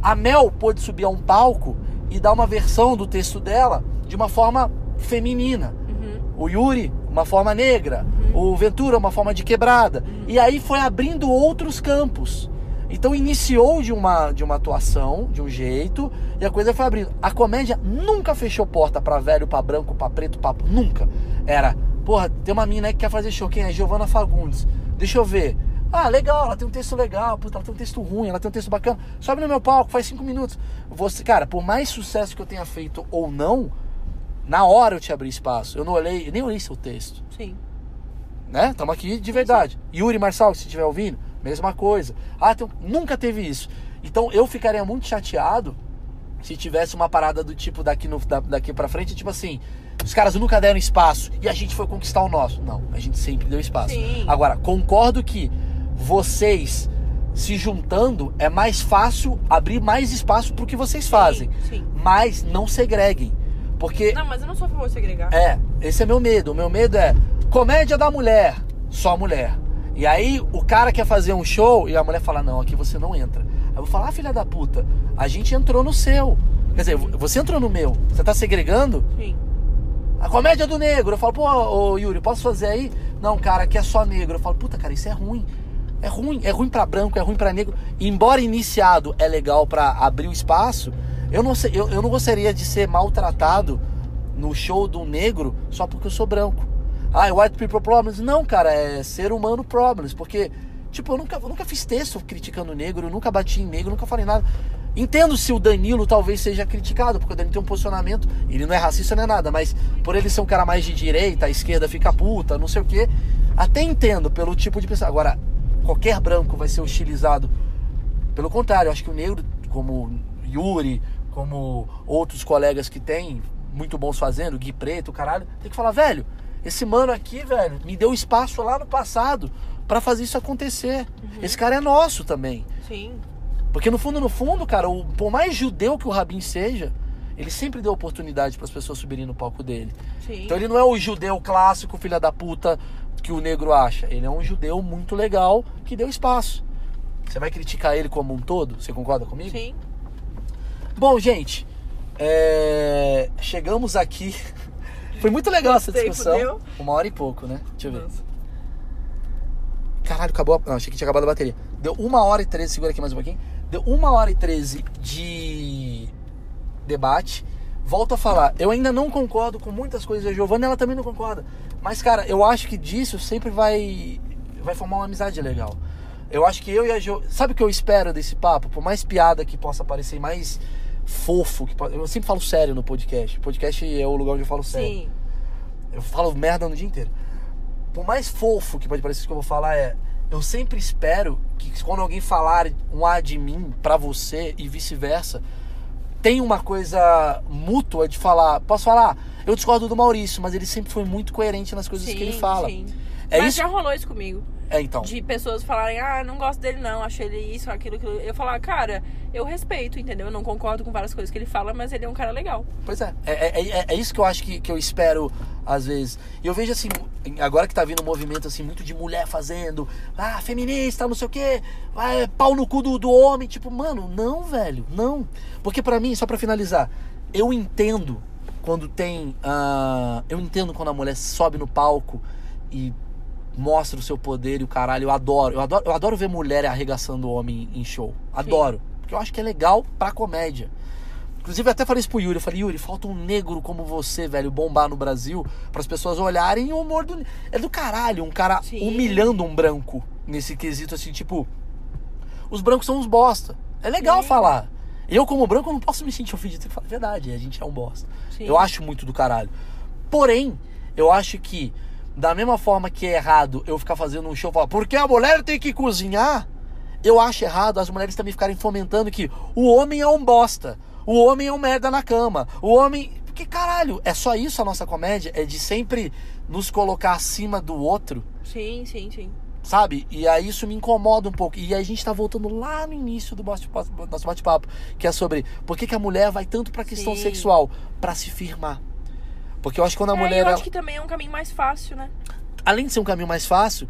a Mel pôde subir a um palco e dar uma versão do texto dela de uma forma feminina. Uhum. O Yuri, uma forma negra. O Ventura, uma forma de quebrada. E aí foi abrindo outros campos. Então iniciou de uma, de uma atuação, de um jeito, e a coisa foi abrindo. A comédia nunca fechou porta pra velho, pra branco, pra preto, pra... Nunca. Era, porra, tem uma mina aí que quer fazer show. Quem é? Giovana Fagundes. Deixa eu ver. Ah, legal, ela tem um texto legal, puta, ela tem um texto ruim, ela tem um texto bacana. Sobe no meu palco, faz cinco minutos. Você, cara, por mais sucesso que eu tenha feito ou não, na hora eu te abri espaço. Eu não olhei, eu nem olhei seu texto Sim. né? Estamos aqui de verdade. Yuri Marçal, se estiver ouvindo, mesma coisa. Ah, então, nunca teve isso. Então eu ficaria muito chateado se tivesse uma parada do tipo daqui, no, da- daqui pra frente, tipo assim, os caras nunca deram espaço e a gente foi conquistar o nosso. Não, a gente sempre deu espaço. Sim. Agora, concordo que vocês se juntando é mais fácil abrir mais espaço pro que vocês fazem. Sim. Mas não segreguem. Porque Não, mas eu não sou a favor de segregar. é, esse é meu medo. O meu medo é comédia da mulher, só mulher. E aí o cara quer fazer um show e a mulher fala: Não, aqui você não entra. Aí eu vou falar: ah, filha da puta, a gente entrou no seu. Quer dizer, você entrou no meu. Você tá segregando? Sim. A comédia do negro. Eu falo: Pô, ô, Yuri, posso fazer aí? Não, cara, aqui é só negro. Eu falo: Puta, cara, isso é ruim. É ruim, é ruim pra branco, é ruim pra negro. Embora iniciado é legal pra abrir o espaço, eu não, sei, eu, eu não gostaria de ser maltratado no show do negro só porque eu sou branco. Ah, é white people problems? Não, cara, é ser humano problems. Porque, tipo, eu nunca, eu nunca fiz texto criticando negro, eu nunca bati em negro, nunca falei nada. Entendo se o Danilo talvez seja criticado, porque o Danilo tem um posicionamento, ele não é racista, não é nada, mas por ele ser um cara mais de direita, a esquerda fica puta, não sei o quê. Até entendo pelo tipo de pessoa. Agora, qualquer branco vai ser hostilizado. Pelo contrário, acho que o negro, como Yuri, como outros colegas que tem, muito bons fazendo, Gui Preto, caralho, tem que falar, velho, esse mano aqui, velho, me deu espaço lá no passado pra fazer isso acontecer. Esse cara é nosso também. Sim. Porque no fundo, no fundo, cara, o, por mais judeu que o Rabin seja, ele sempre deu oportunidade para as pessoas subirem no palco dele. Sim. Então ele não é o judeu clássico, filha da puta, que o negro acha. Ele é um judeu muito legal que deu espaço. Você vai criticar ele como um todo? Você concorda comigo? Sim. Bom, gente, é, chegamos aqui. Foi muito legal essa discussão. deu? Uma hora e pouco, né? Deixa eu ver. Nossa. Caralho, acabou. A... Não, achei que tinha acabado a bateria. Deu uma hora e treze, segura aqui mais um pouquinho. Deu uma hora e treze de debate. Volto a falar, eu ainda não concordo com muitas coisas da Giovanna, ela também não concorda. Mas, cara, eu acho que disso sempre vai, vai formar uma amizade legal. Eu acho que eu e a Jo. Sabe o que eu espero desse papo? Por mais piada que possa parecer, mais fofo. Que Eu sempre falo sério no podcast. podcast é o lugar onde eu falo sério. Sim. Eu falo merda no dia inteiro. Por mais fofo que pode parecer isso que eu vou falar é. Eu sempre espero que quando alguém falar um A de mim pra você e vice-versa, tem uma coisa mútua de falar. Posso falar? Eu discordo do Maurício, mas ele sempre foi muito coerente nas coisas sim, que ele fala. Sim. É Mas isso. já rolou isso comigo. É, então. de pessoas falarem, ah, não gosto dele não, acho ele isso, aquilo, aquilo. Eu falar, cara, eu respeito, entendeu? Eu não concordo com várias coisas que ele fala, mas ele é um cara legal. Pois é. É, é, é- é isso que eu acho que, que eu espero, às vezes. E eu vejo assim, agora que tá vindo um movimento assim, muito de mulher fazendo, ah, feminista, não sei o quê, ah, é pau no cu do, do homem. Tipo, mano, não, velho, não. Porque pra mim, só pra finalizar, eu entendo quando tem. ah, eu entendo quando a mulher sobe no palco e mostra o seu poder e o caralho. Eu adoro. Eu adoro, eu adoro ver mulher arregaçando o homem em show. Adoro. Porque eu acho que é legal pra comédia. Inclusive, eu até falei isso pro Yuri. Eu falei, Yuri, falta um negro como você, velho, bombar no Brasil para as pessoas olharem o humor do. É do caralho, um cara Sim. humilhando um branco nesse quesito, assim, tipo. Os brancos são uns bosta. É legal Sim. falar. Eu, como branco, não posso me sentir ofendido. Eu falo, "É verdade, a gente é um bosta. Sim. Eu acho muito do caralho. Porém, eu acho que, da mesma forma que é errado eu ficar fazendo um show e falar, porque a mulher tem que cozinhar, eu acho errado as mulheres também ficarem fomentando que o homem é um bosta. O homem é um merda na cama. O homem. Porque, caralho, é só isso a nossa comédia? É de sempre nos colocar acima do outro, Sim, sim, sim. sabe? E aí isso me incomoda um pouco. E aí a gente tá voltando lá no início do nosso bate-papo, que é sobre por que, que a mulher vai tanto pra questão Sim. sexual? Pra se firmar. Porque eu acho que quando a É, mulher. eu ela- acho que também é um caminho mais fácil, né? além de ser um caminho mais fácil,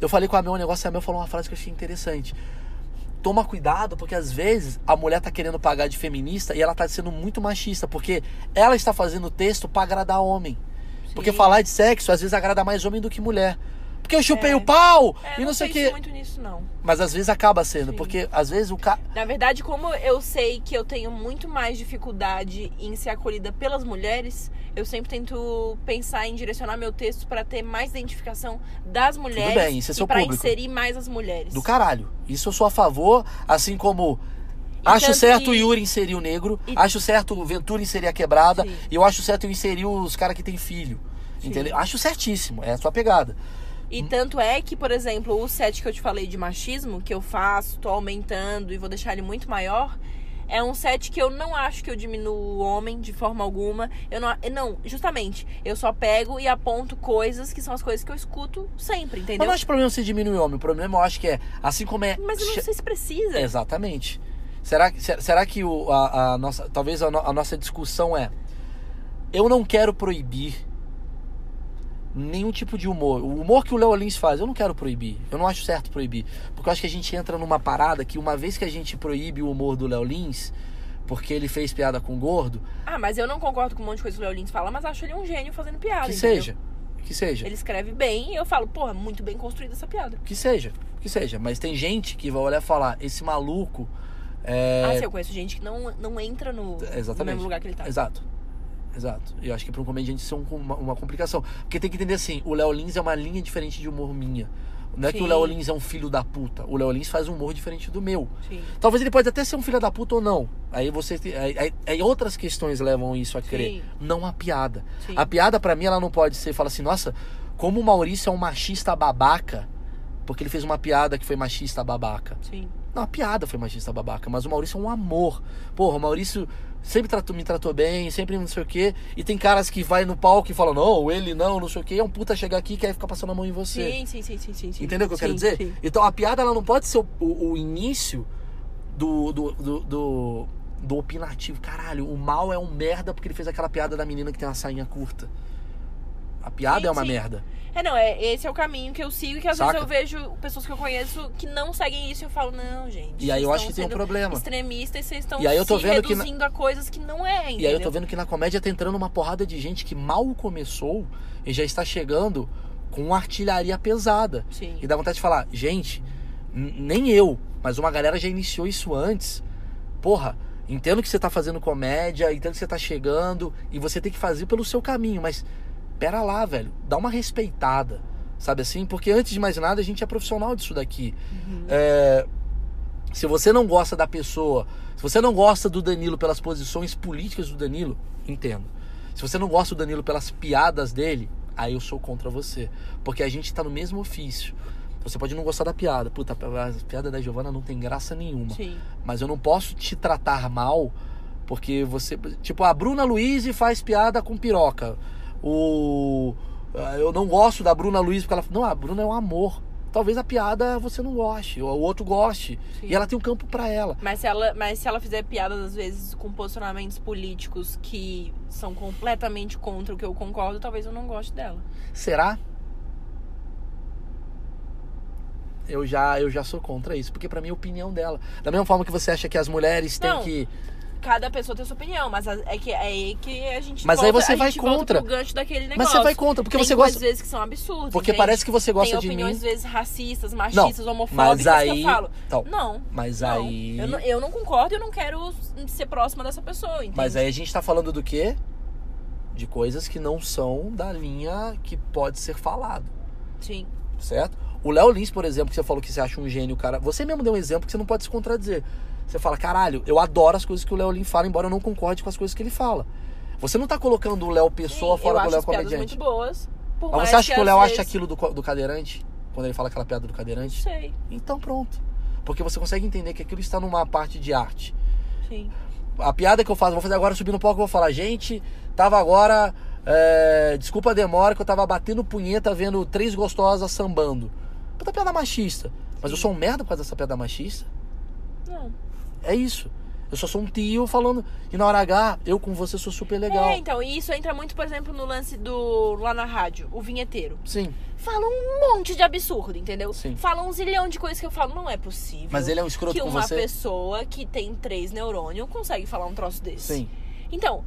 eu falei com a Mel um negócio e a Mel falou uma frase que eu achei interessante. Toma cuidado, porque às vezes a mulher tá querendo pagar de feminista e ela tá sendo muito machista, porque ela está fazendo o texto pra agradar homem. Porque Sim. falar de sexo às vezes agrada mais homem do que mulher. Porque eu chupei É. o pau É, e não, sei o quê. muito nisso, não. Mas às vezes acaba sendo, Sim. porque às vezes o cara. Na verdade, como eu sei que eu tenho muito mais dificuldade em ser acolhida pelas mulheres, eu sempre tento pensar em direcionar meu texto pra ter mais identificação das mulheres bem, isso é e seu pra público. inserir mais as mulheres. Do caralho. Isso eu sou a favor, assim como. E acho tanto certo o que- Yuri inserir o negro, E- acho certo o Ventura inserir a quebrada, Sim. e eu acho certo eu inserir os caras que têm filho. Sim. Entendeu? Acho certíssimo, é a sua pegada. E tanto é que, por exemplo, o set que eu te falei de machismo, que eu faço, tô aumentando e vou deixar ele muito maior, é um set que eu não acho que eu diminuo o homem de forma alguma. Eu não, não, justamente, eu só pego e aponto coisas que são as coisas que eu escuto sempre, Mas entendeu? não acho problema você diminuir o homem. O problema eu acho que é, assim como é. Mas eu não sei se precisa. Exatamente. Será, será que o, a, a nossa. Talvez a, no- a nossa discussão é. Eu não quero proibir nenhum tipo de humor. O humor que o Léo Lins faz, eu não quero proibir. Eu não acho certo proibir. Porque eu acho que a gente entra numa parada que uma vez que a gente proíbe o humor do Léo Lins, porque ele fez piada com gordo, Ah, mas eu não concordo com um monte de coisa que o Léo Lins fala, mas acho ele um gênio fazendo piada. que entendeu? seja. Que seja. Ele escreve bem e eu falo, porra, muito bem construída essa piada. Que seja. Que seja. Mas tem gente que vai olhar e falar, esse maluco. É... Ah, sim, eu conheço gente que não, não entra no, no mesmo lugar que ele tá. Exato. Exato. E eu acho que para um comediante isso é um- uma, uma complicação. Porque tem que entender assim, o Léo Lins é uma linha diferente de humor minha. Não é que o Sim. Léo Lins é um filho da puta. O Léo Lins faz um humor diferente do meu. Sim. Talvez ele pode até ser um filho da puta ou não. Aí você aí, aí- outras questões levam isso a crer. Sim. Não a piada. Sim. A piada pra mim ela não pode ser, fala assim, nossa, como o Maurício é um machista babaca, porque ele fez uma piada que foi machista babaca. Sim. Não, a piada foi machista babaca, mas o Maurício é um amor. Porra, o Maurício sempre tratou, me tratou bem, sempre não sei o quê. E tem caras que vai no palco e falam, não, ele não, não sei o quê. É um puta chegar aqui e quer ficar passando a mão em você. Sim, sim, sim, sim, sim, sim. Entendeu o que eu quero Sim, dizer? sim. Então a piada ela não pode ser o, o- o início do, do, do, do, do opinativo. Caralho, o mal é um merda porque ele fez aquela piada da menina que tem uma sainha curta. A piada Sim, é uma sim. merda. É, não, é, esse é o caminho que eu sigo e que às Saca? vezes eu vejo pessoas que eu conheço que não seguem isso e eu falo, não, gente. E aí eu acho que tem um problema. Extremistas e vocês estão E aí eu tô se vendo que na- reduzindo a coisas que não é, entendeu? E aí eu tô vendo que na comédia tá entrando uma porrada de gente que mal começou e já está chegando com uma artilharia pesada. Sim. E dá vontade de falar, gente, nem eu, mas uma galera já iniciou isso antes. Porra, entendo que você tá fazendo comédia, entendo que você tá chegando e você tem que fazer pelo seu caminho, mas pera lá, velho, dá uma respeitada, sabe assim? Porque antes de mais nada a gente é profissional disso daqui. Uhum. É, se você não gosta da pessoa, se você não gosta do Danilo pelas posições políticas do Danilo, entendo. Se você não gosta do Danilo pelas piadas dele, aí eu sou contra você. Porque a gente tá no mesmo ofício. Você pode não gostar da piada. Puta, a piada da Giovana não tem graça nenhuma. Sim. Mas eu não posso te tratar mal porque você. Tipo, a Bruna Luiz faz piada com piroca. O. ah, Eu não gosto da Bruna Luiz porque ela. Não, a Bruna é um amor. talvez a piada você não goste, ou o outro goste. Sim. E ela tem um campo pra ela. Mas se, ela, mas se ela fizer piadas, às vezes, com posicionamentos políticos que são completamente contra o que eu concordo, talvez eu não goste dela. Será? Eu já, eu já sou contra isso, porque pra mim é a opinião dela. Da mesma forma que você acha que as mulheres têm Não. que. Cada pessoa tem sua opinião, mas é que é aí que a gente Mas aí volta, você a vai contra. gancho daquele negócio. Mas você vai contra, porque tem você gosta. vezes que são absurdas. Porque entende? parece que você gosta tem de opiniões, mim. às vezes, racistas, machistas, homofóbicas Mas aí. que eu falo. Então, Não. mas não. aí. Eu, não, eu não concordo e eu não quero ser próxima dessa pessoa, entende? Mas aí a gente tá falando do quê? De coisas que não são da linha que pode ser falado, Sim. certo? O Léo Lins, por exemplo, que você falou que você acha um gênio, cara. Você mesmo deu um exemplo que você não pode se contradizer. Você fala, caralho, eu adoro as coisas que o Léo Lins fala, embora eu não concorde com as coisas que ele fala. Você não tá colocando o Léo Pessoa Sim, fora do Léo comediante. muito boas. Mas você acha que, o às Léo acha vezes- aquilo do, do cadeirante? Quando ele fala aquela piada do cadeirante? Sei, Então pronto. Porque você consegue entender que aquilo está numa parte de arte. sim. A piada que eu faço, vou fazer agora subir no palco, eu vou falar, gente, tava agora. é, desculpa a demora, que eu tava batendo punheta vendo três gostosas sambando. Puta piada machista. Mas eu sou um merda por causa dessa piada machista? É isso. Eu só sou um tio falando. E na hora H, eu com você sou super legal. É, então, e isso entra muito, por exemplo, no lance do. lá na rádio, o vinheteiro. Sim. Fala um monte de absurdo, entendeu? Sim. Fala um zilhão de coisas que eu falo, não é possível. Mas ele é um escroto que com uma você? pessoa que tem três neurônios consegue falar um troço desse. Sim. Então,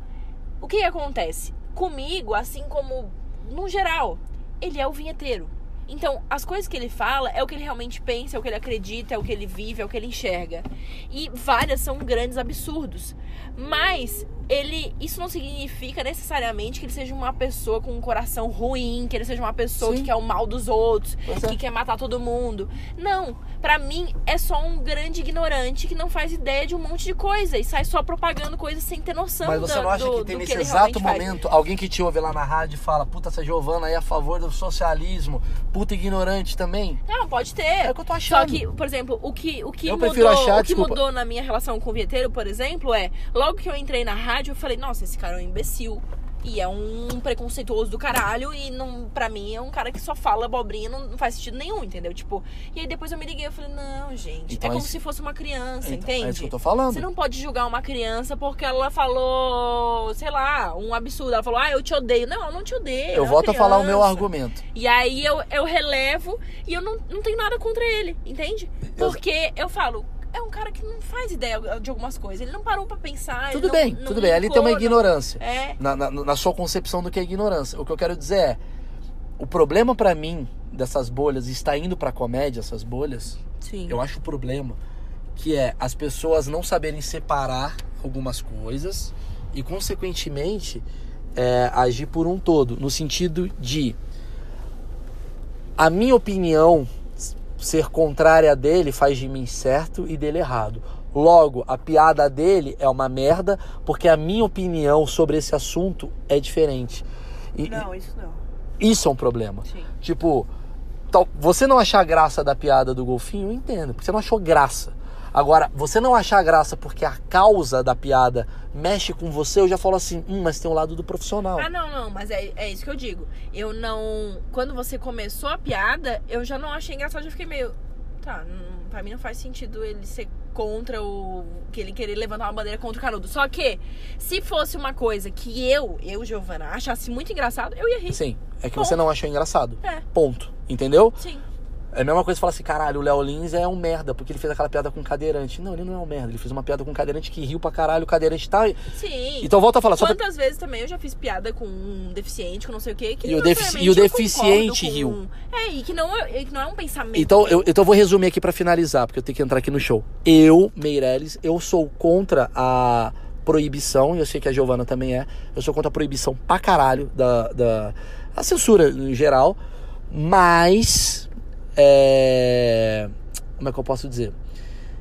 o que acontece? Comigo, assim como no geral, ele é o vinheteiro. Então, as coisas que ele fala é o que ele realmente pensa, é o que ele acredita, é o que ele vive, é o que ele enxerga. E várias são grandes absurdos. Mas ele, isso não significa necessariamente que ele seja uma pessoa com um coração ruim, que ele seja uma pessoa Sim. que quer o mal dos outros, Pois é. que quer matar todo mundo. Não, pra mim é só um grande ignorante que não faz ideia de um monte de coisa e sai só propagando coisas sem ter noção Mas você da- não acha do- que tem do nesse ele exato realmente faz. momento alguém que te ouve lá na rádio e fala, puta, essa Giovana aí é a favor do socialismo, puta ignorante também? Não, pode ter. É o que eu tô achando. Só que, por exemplo, o que, o que, Eu mudou, achar, o que desculpa. mudou na minha relação com o vinheteiro, por exemplo, é logo que eu entrei na rádio, eu falei, nossa, esse cara é um imbecil. E é um preconceituoso do caralho. E não, pra mim é um cara que só fala abobrinha, não, não faz sentido nenhum, entendeu? Tipo, e aí depois eu me liguei e falei, não, gente, Então é é como isso- se fosse uma criança, Então, entende? É isso que eu tô falando. Você não pode julgar uma criança porque ela falou, sei lá, um absurdo. Ela falou, ah, eu te odeio. Não, eu não te odeio. Eu é volto a falar o meu argumento. E aí eu, eu relevo e eu não, não tenho nada contra ele, entende? Porque eu falo, é um cara que não faz ideia de algumas coisas. Ele não parou pra pensar. Tudo não- bem, não tudo bem. Ali tem uma não- ignorância. É. Na, na, na sua concepção do que é ignorância. O que eu quero dizer é, o problema pra mim dessas bolhas, está indo pra comédia essas bolhas, Sim. eu acho o problema que é as pessoas não saberem separar algumas coisas e, consequentemente, é, agir por um todo. No sentido de a minha opinião ser contrária dele faz de mim certo e dele errado. Logo, a piada dele é uma merda porque a minha opinião sobre esse assunto é diferente. E Não, isso não. isso é um problema. Sim. Tipo, tal- você não achar graça da piada do golfinho, eu entendo, porque você não achou graça. Agora, você não achar graça porque a causa da piada mexe com você, eu já falo assim, hum, mas tem um lado do profissional. Ah, não, não, mas é, é isso que eu digo. Eu não. Quando você começou a piada, eu já não achei engraçado, eu já fiquei meio. Tá, não, pra mim não faz sentido ele ser contra o. que ele querer levantar uma bandeira contra o canudo. Só que, se fosse uma coisa que eu, eu, Giovana, achasse muito engraçado, eu ia rir. Sim, é que Ponto. você não achou engraçado. É, Ponto. Entendeu? sim. É a mesma coisa falar assim, caralho, o Léo Lins é um merda, porque ele fez aquela piada com cadeirante. Não, ele não é um merda. Ele fez uma piada com cadeirante que riu pra caralho, o cadeirante tá. Sim. Então volta a falar, pra... Quantas vezes também eu já fiz piada com um deficiente, com não sei o quê, que E o defici- e o deficiente riu. É, e que não é, que não é um pensamento. Então eu, então eu vou resumir aqui pra finalizar, porque eu tenho que entrar aqui no show. Eu, Meirelles, eu sou contra a proibição, e eu sei que a Giovana também é. Eu sou contra a proibição pra caralho da, da a censura em geral, mas é, como é que eu posso dizer?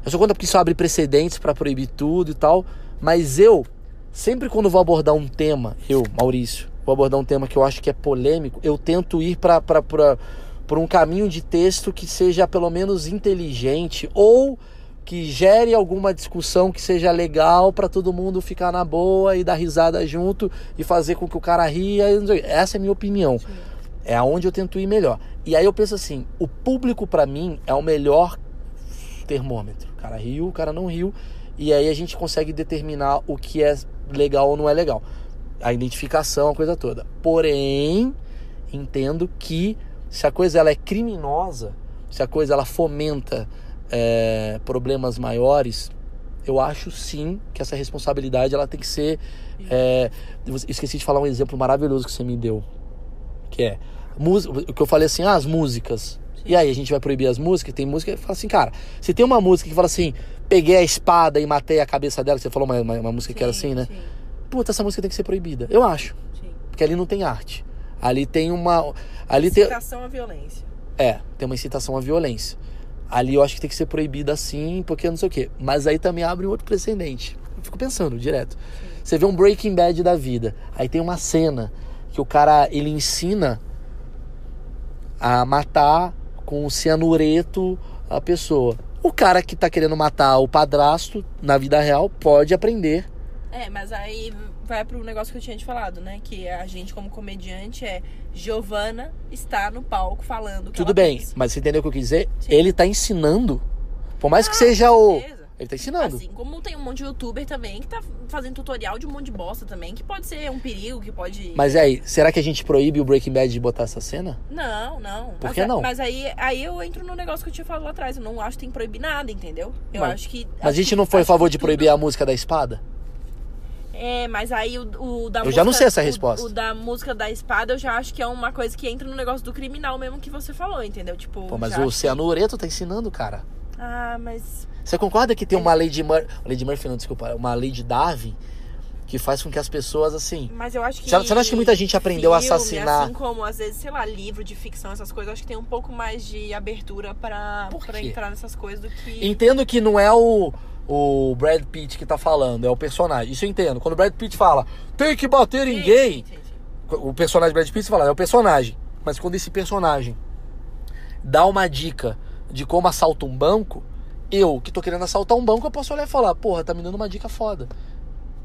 Eu sou contra porque isso abre precedentes pra proibir tudo e tal, mas eu sempre quando vou abordar um tema, eu, Maurício, vou abordar um tema que eu acho que é polêmico, eu tento ir pra, por um caminho de texto que seja pelo menos inteligente ou que gere alguma discussão que seja legal pra todo mundo ficar na boa e dar risada junto e fazer com que o cara ria. Essa é a minha opinião. É aonde eu tento ir melhor. E aí eu penso assim, o público pra mim é o melhor termômetro. O cara riu, o cara não riu, e aí a gente consegue determinar o que é legal ou não é legal. A identificação, a coisa toda. Porém, entendo que se a coisa ela é criminosa, se a coisa ela fomenta é, problemas maiores, eu acho sim que essa responsabilidade ela tem que ser. É, esqueci de falar um exemplo maravilhoso que você me deu, que é o que eu falei assim, ah, as músicas. E aí, a gente vai proibir as músicas? Tem música que fala assim, cara, se tem uma música que fala assim, peguei a espada e matei a cabeça dela, você falou uma, uma, uma música sim, que era assim, né? Sim. Puta, essa música tem que ser proibida. Eu acho. Sim. Porque ali não tem arte. Ali tem uma. Ali incitação tem... à violência. É, tem uma incitação à violência. Ali eu acho que tem que ser proibida assim, porque não sei o quê. Mas aí também abre um outro precedente. Eu fico pensando direto. Sim. Você vê um Breaking Bad da vida. Aí tem uma cena que o cara ele ensina a matar com cianureto a pessoa. O cara que tá querendo matar o padrasto na vida real pode aprender. É, mas aí vai pro negócio que eu tinha te falado, né? Que a gente, como comediante, é Giovana está no palco falando. Tudo bem, pensa. mas você entendeu o que eu quis dizer? Sim. Ele tá ensinando. Por mais ah, que seja o. Certeza. Ele tá ensinando. Assim como tem um monte de youtuber também que tá fazendo tutorial de um monte de bosta também, que pode ser um perigo, que pode. Mas aí, será que a gente proíbe o Breaking Bad de botar essa cena? Não, não. Por mas, que não? Mas aí, aí eu entro no negócio que eu tinha falado lá atrás. Eu não acho que tem que proibir nada, entendeu? Eu mas, acho que. Mas a gente não foi a favor de proibir tudo... a música da espada? É, mas aí o, o da Eu música, já não sei essa resposta. O, da música da espada eu já acho que é uma coisa que entra no negócio do criminal mesmo que você falou, entendeu? Tipo. Pô, mas o Cianureto tá ensinando, cara. Ah, mas. Você concorda que tem uma lei de Murphy. Lei Murphy, não, desculpa. Uma lei de Darwin que faz com que as pessoas, assim. Mas eu acho que. Você não acha que muita gente aprendeu filme, a assassinar? Assim como, às vezes, sei lá, livro de ficção, essas coisas, eu acho que tem um pouco mais de abertura pra, pra entrar nessas coisas do que. Entendo que não é o o Brad Pitt que tá falando, é o personagem. Isso eu entendo. Quando o Brad Pitt fala, tem que bater em gay, o personagem Brad Pitt fala, é o personagem. Mas quando esse personagem dá uma dica de como assalta um banco, eu que tô querendo assaltar um banco, eu posso olhar e falar, porra, tá me dando uma dica foda.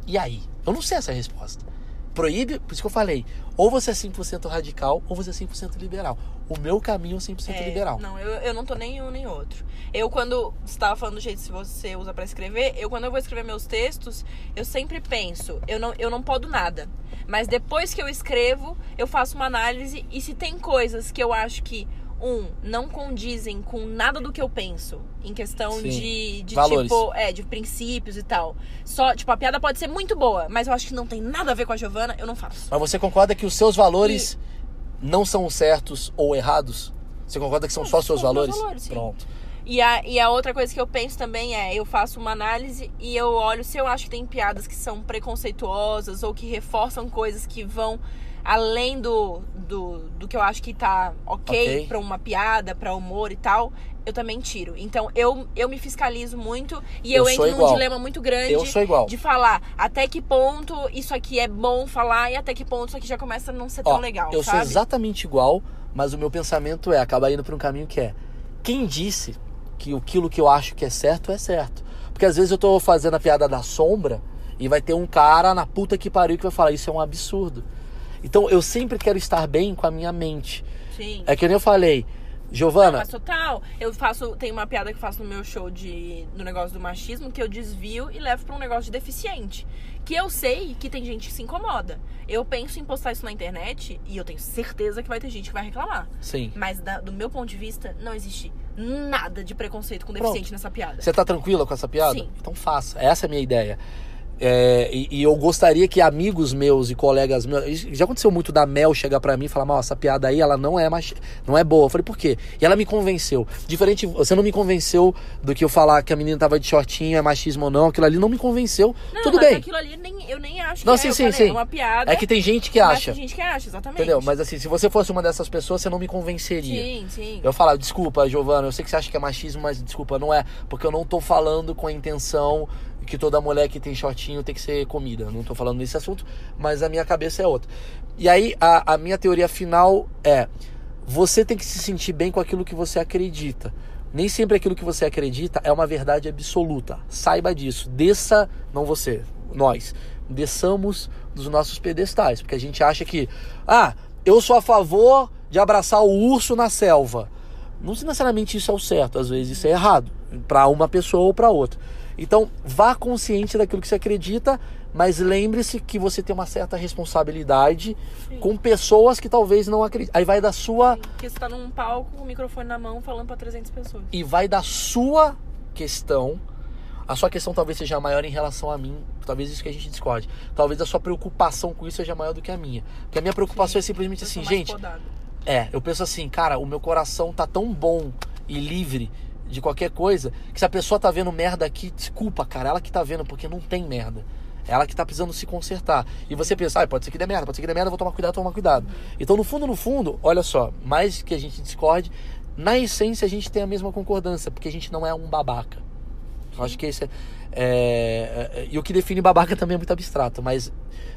E aí? Eu não sei essa resposta. Proíbe, por isso que eu falei, ou você é 100% radical ou você é 100% liberal. O meu caminho é 100% é, liberal. Não, eu, eu não tô nem um nem outro. Eu, quando você tava falando do jeito que você usa para escrever, eu, quando eu vou escrever meus textos, eu sempre penso, eu não, eu não podo nada. Mas depois que eu escrevo, eu faço uma análise e se tem coisas que eu acho que um, não condizem com nada do que eu penso em questão Sim. de, de tipo, é, de princípios e tal. Só, tipo, a piada pode ser muito boa, mas eu acho que não tem nada a ver com a Giovana, eu não faço. Mas você concorda que os seus valores e... não são certos ou errados? Você concorda que são não, só seus valores? valores Pronto. E a, e a outra coisa que eu penso também é, eu faço uma análise e eu olho se eu acho que tem piadas que são preconceituosas ou que reforçam coisas que vão além do, do, do que eu acho que tá ok, okay. pra uma piada, pra humor e tal, eu também tiro. Então eu, eu me fiscalizo muito e eu, eu entro num dilema muito grande de falar até que ponto isso aqui é bom falar e até que ponto isso aqui já começa a não ser tão legal. Eu sabe? sou exatamente igual, mas o meu pensamento é acabar indo pra um caminho que é quem disse que aquilo que eu acho que é certo é certo. Porque às vezes eu tô fazendo a piada da sombra e vai ter um cara na puta que pariu que vai falar isso é um absurdo. Então eu sempre quero estar bem com a minha mente. Sim. É que nem eu falei, Giovana. Não, total. Eu faço. Tem uma piada que eu faço no meu show de, no negócio do machismo que eu desvio e levo para um negócio de deficiente. Que eu sei que tem gente que se incomoda. Eu penso em postar isso na internet e eu tenho certeza que vai ter gente que vai reclamar. Sim. Mas da, do meu ponto de vista, não existe nada de preconceito com deficiente Pronto. nessa piada. Você tá tranquila com essa piada? Sim. Então faça. Essa é a minha ideia. É, e, e, eu gostaria que amigos meus e colegas meus. Já aconteceu muito da Mel chegar para mim e falar: Mal, essa piada aí ela não é mais, não é boa. Eu falei: Por quê? E ela me convenceu. Diferente, você não me convenceu do que eu falar que a menina tava de shortinho, é machismo ou não. Aquilo ali não me convenceu. Não, Tudo bem. Aquilo ali nem, eu nem acho não, que sim, é, sim, sim. é uma piada. É que tem gente que acha. Tem gente que acha, exatamente. Entendeu? Mas assim, se você fosse uma dessas pessoas, você não me convenceria. Sim, sim. Eu falava: Desculpa, Giovana, eu sei que você acha que é machismo, mas desculpa, não é. Porque eu não tô falando com a intenção que toda mulher que tem shortinho tem que ser comida. Não tô falando nesse assunto, mas a minha cabeça é outra. E aí, a, a minha teoria final é: você tem que se sentir bem com aquilo que você acredita. Nem sempre aquilo que você acredita é uma verdade absoluta. Saiba disso. Desça, não você, nós, desçamos dos nossos pedestais, porque a gente acha que, ah, eu sou a favor de abraçar o urso na selva. Não necessariamente isso é o certo, às vezes isso é errado, para uma pessoa ou para outra. Então, vá consciente daquilo que você acredita, mas lembre-se que você tem uma certa responsabilidade Sim. com pessoas que talvez não acreditem. Aí vai da sua Que você tá num palco com o microfone na mão falando pra 300 pessoas. e vai da sua questão. A sua questão talvez seja maior em relação a mim. Talvez isso que a gente discorde. Talvez a sua preocupação com isso seja maior do que a minha. Porque a minha preocupação é simplesmente assim, gente. podada. É, eu penso assim, cara, o meu coração tá tão bom e livre de qualquer coisa que se a pessoa tá vendo merda aqui, desculpa, cara, ela que tá vendo, porque não tem merda. Ela que tá precisando se consertar. E você pensa, ah, pode ser que dê merda, pode ser que dê merda, vou tomar cuidado, tomar cuidado. Então, no fundo, no fundo, olha só, mais que a gente discorde, na essência a gente tem a mesma concordância, porque a gente não é um babaca. Eu acho que esse é, é, é- E o que define babaca também é muito abstrato, mas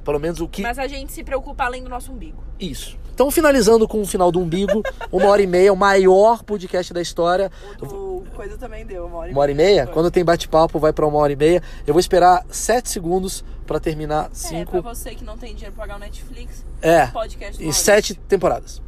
pelo menos o que. Mas a gente se preocupa além do nosso umbigo. Isso. Então, finalizando com o final do umbigo, uma hora e meia, o maior podcast da história. O coisa também deu, uma hora Uma hora e meia? Quando tem bate-papo, vai pra uma hora e meia. Eu vou esperar sete segundos pra terminar É, cinco. pra você que não tem dinheiro pra pagar o Netflix, É, podcast em sete temporadas.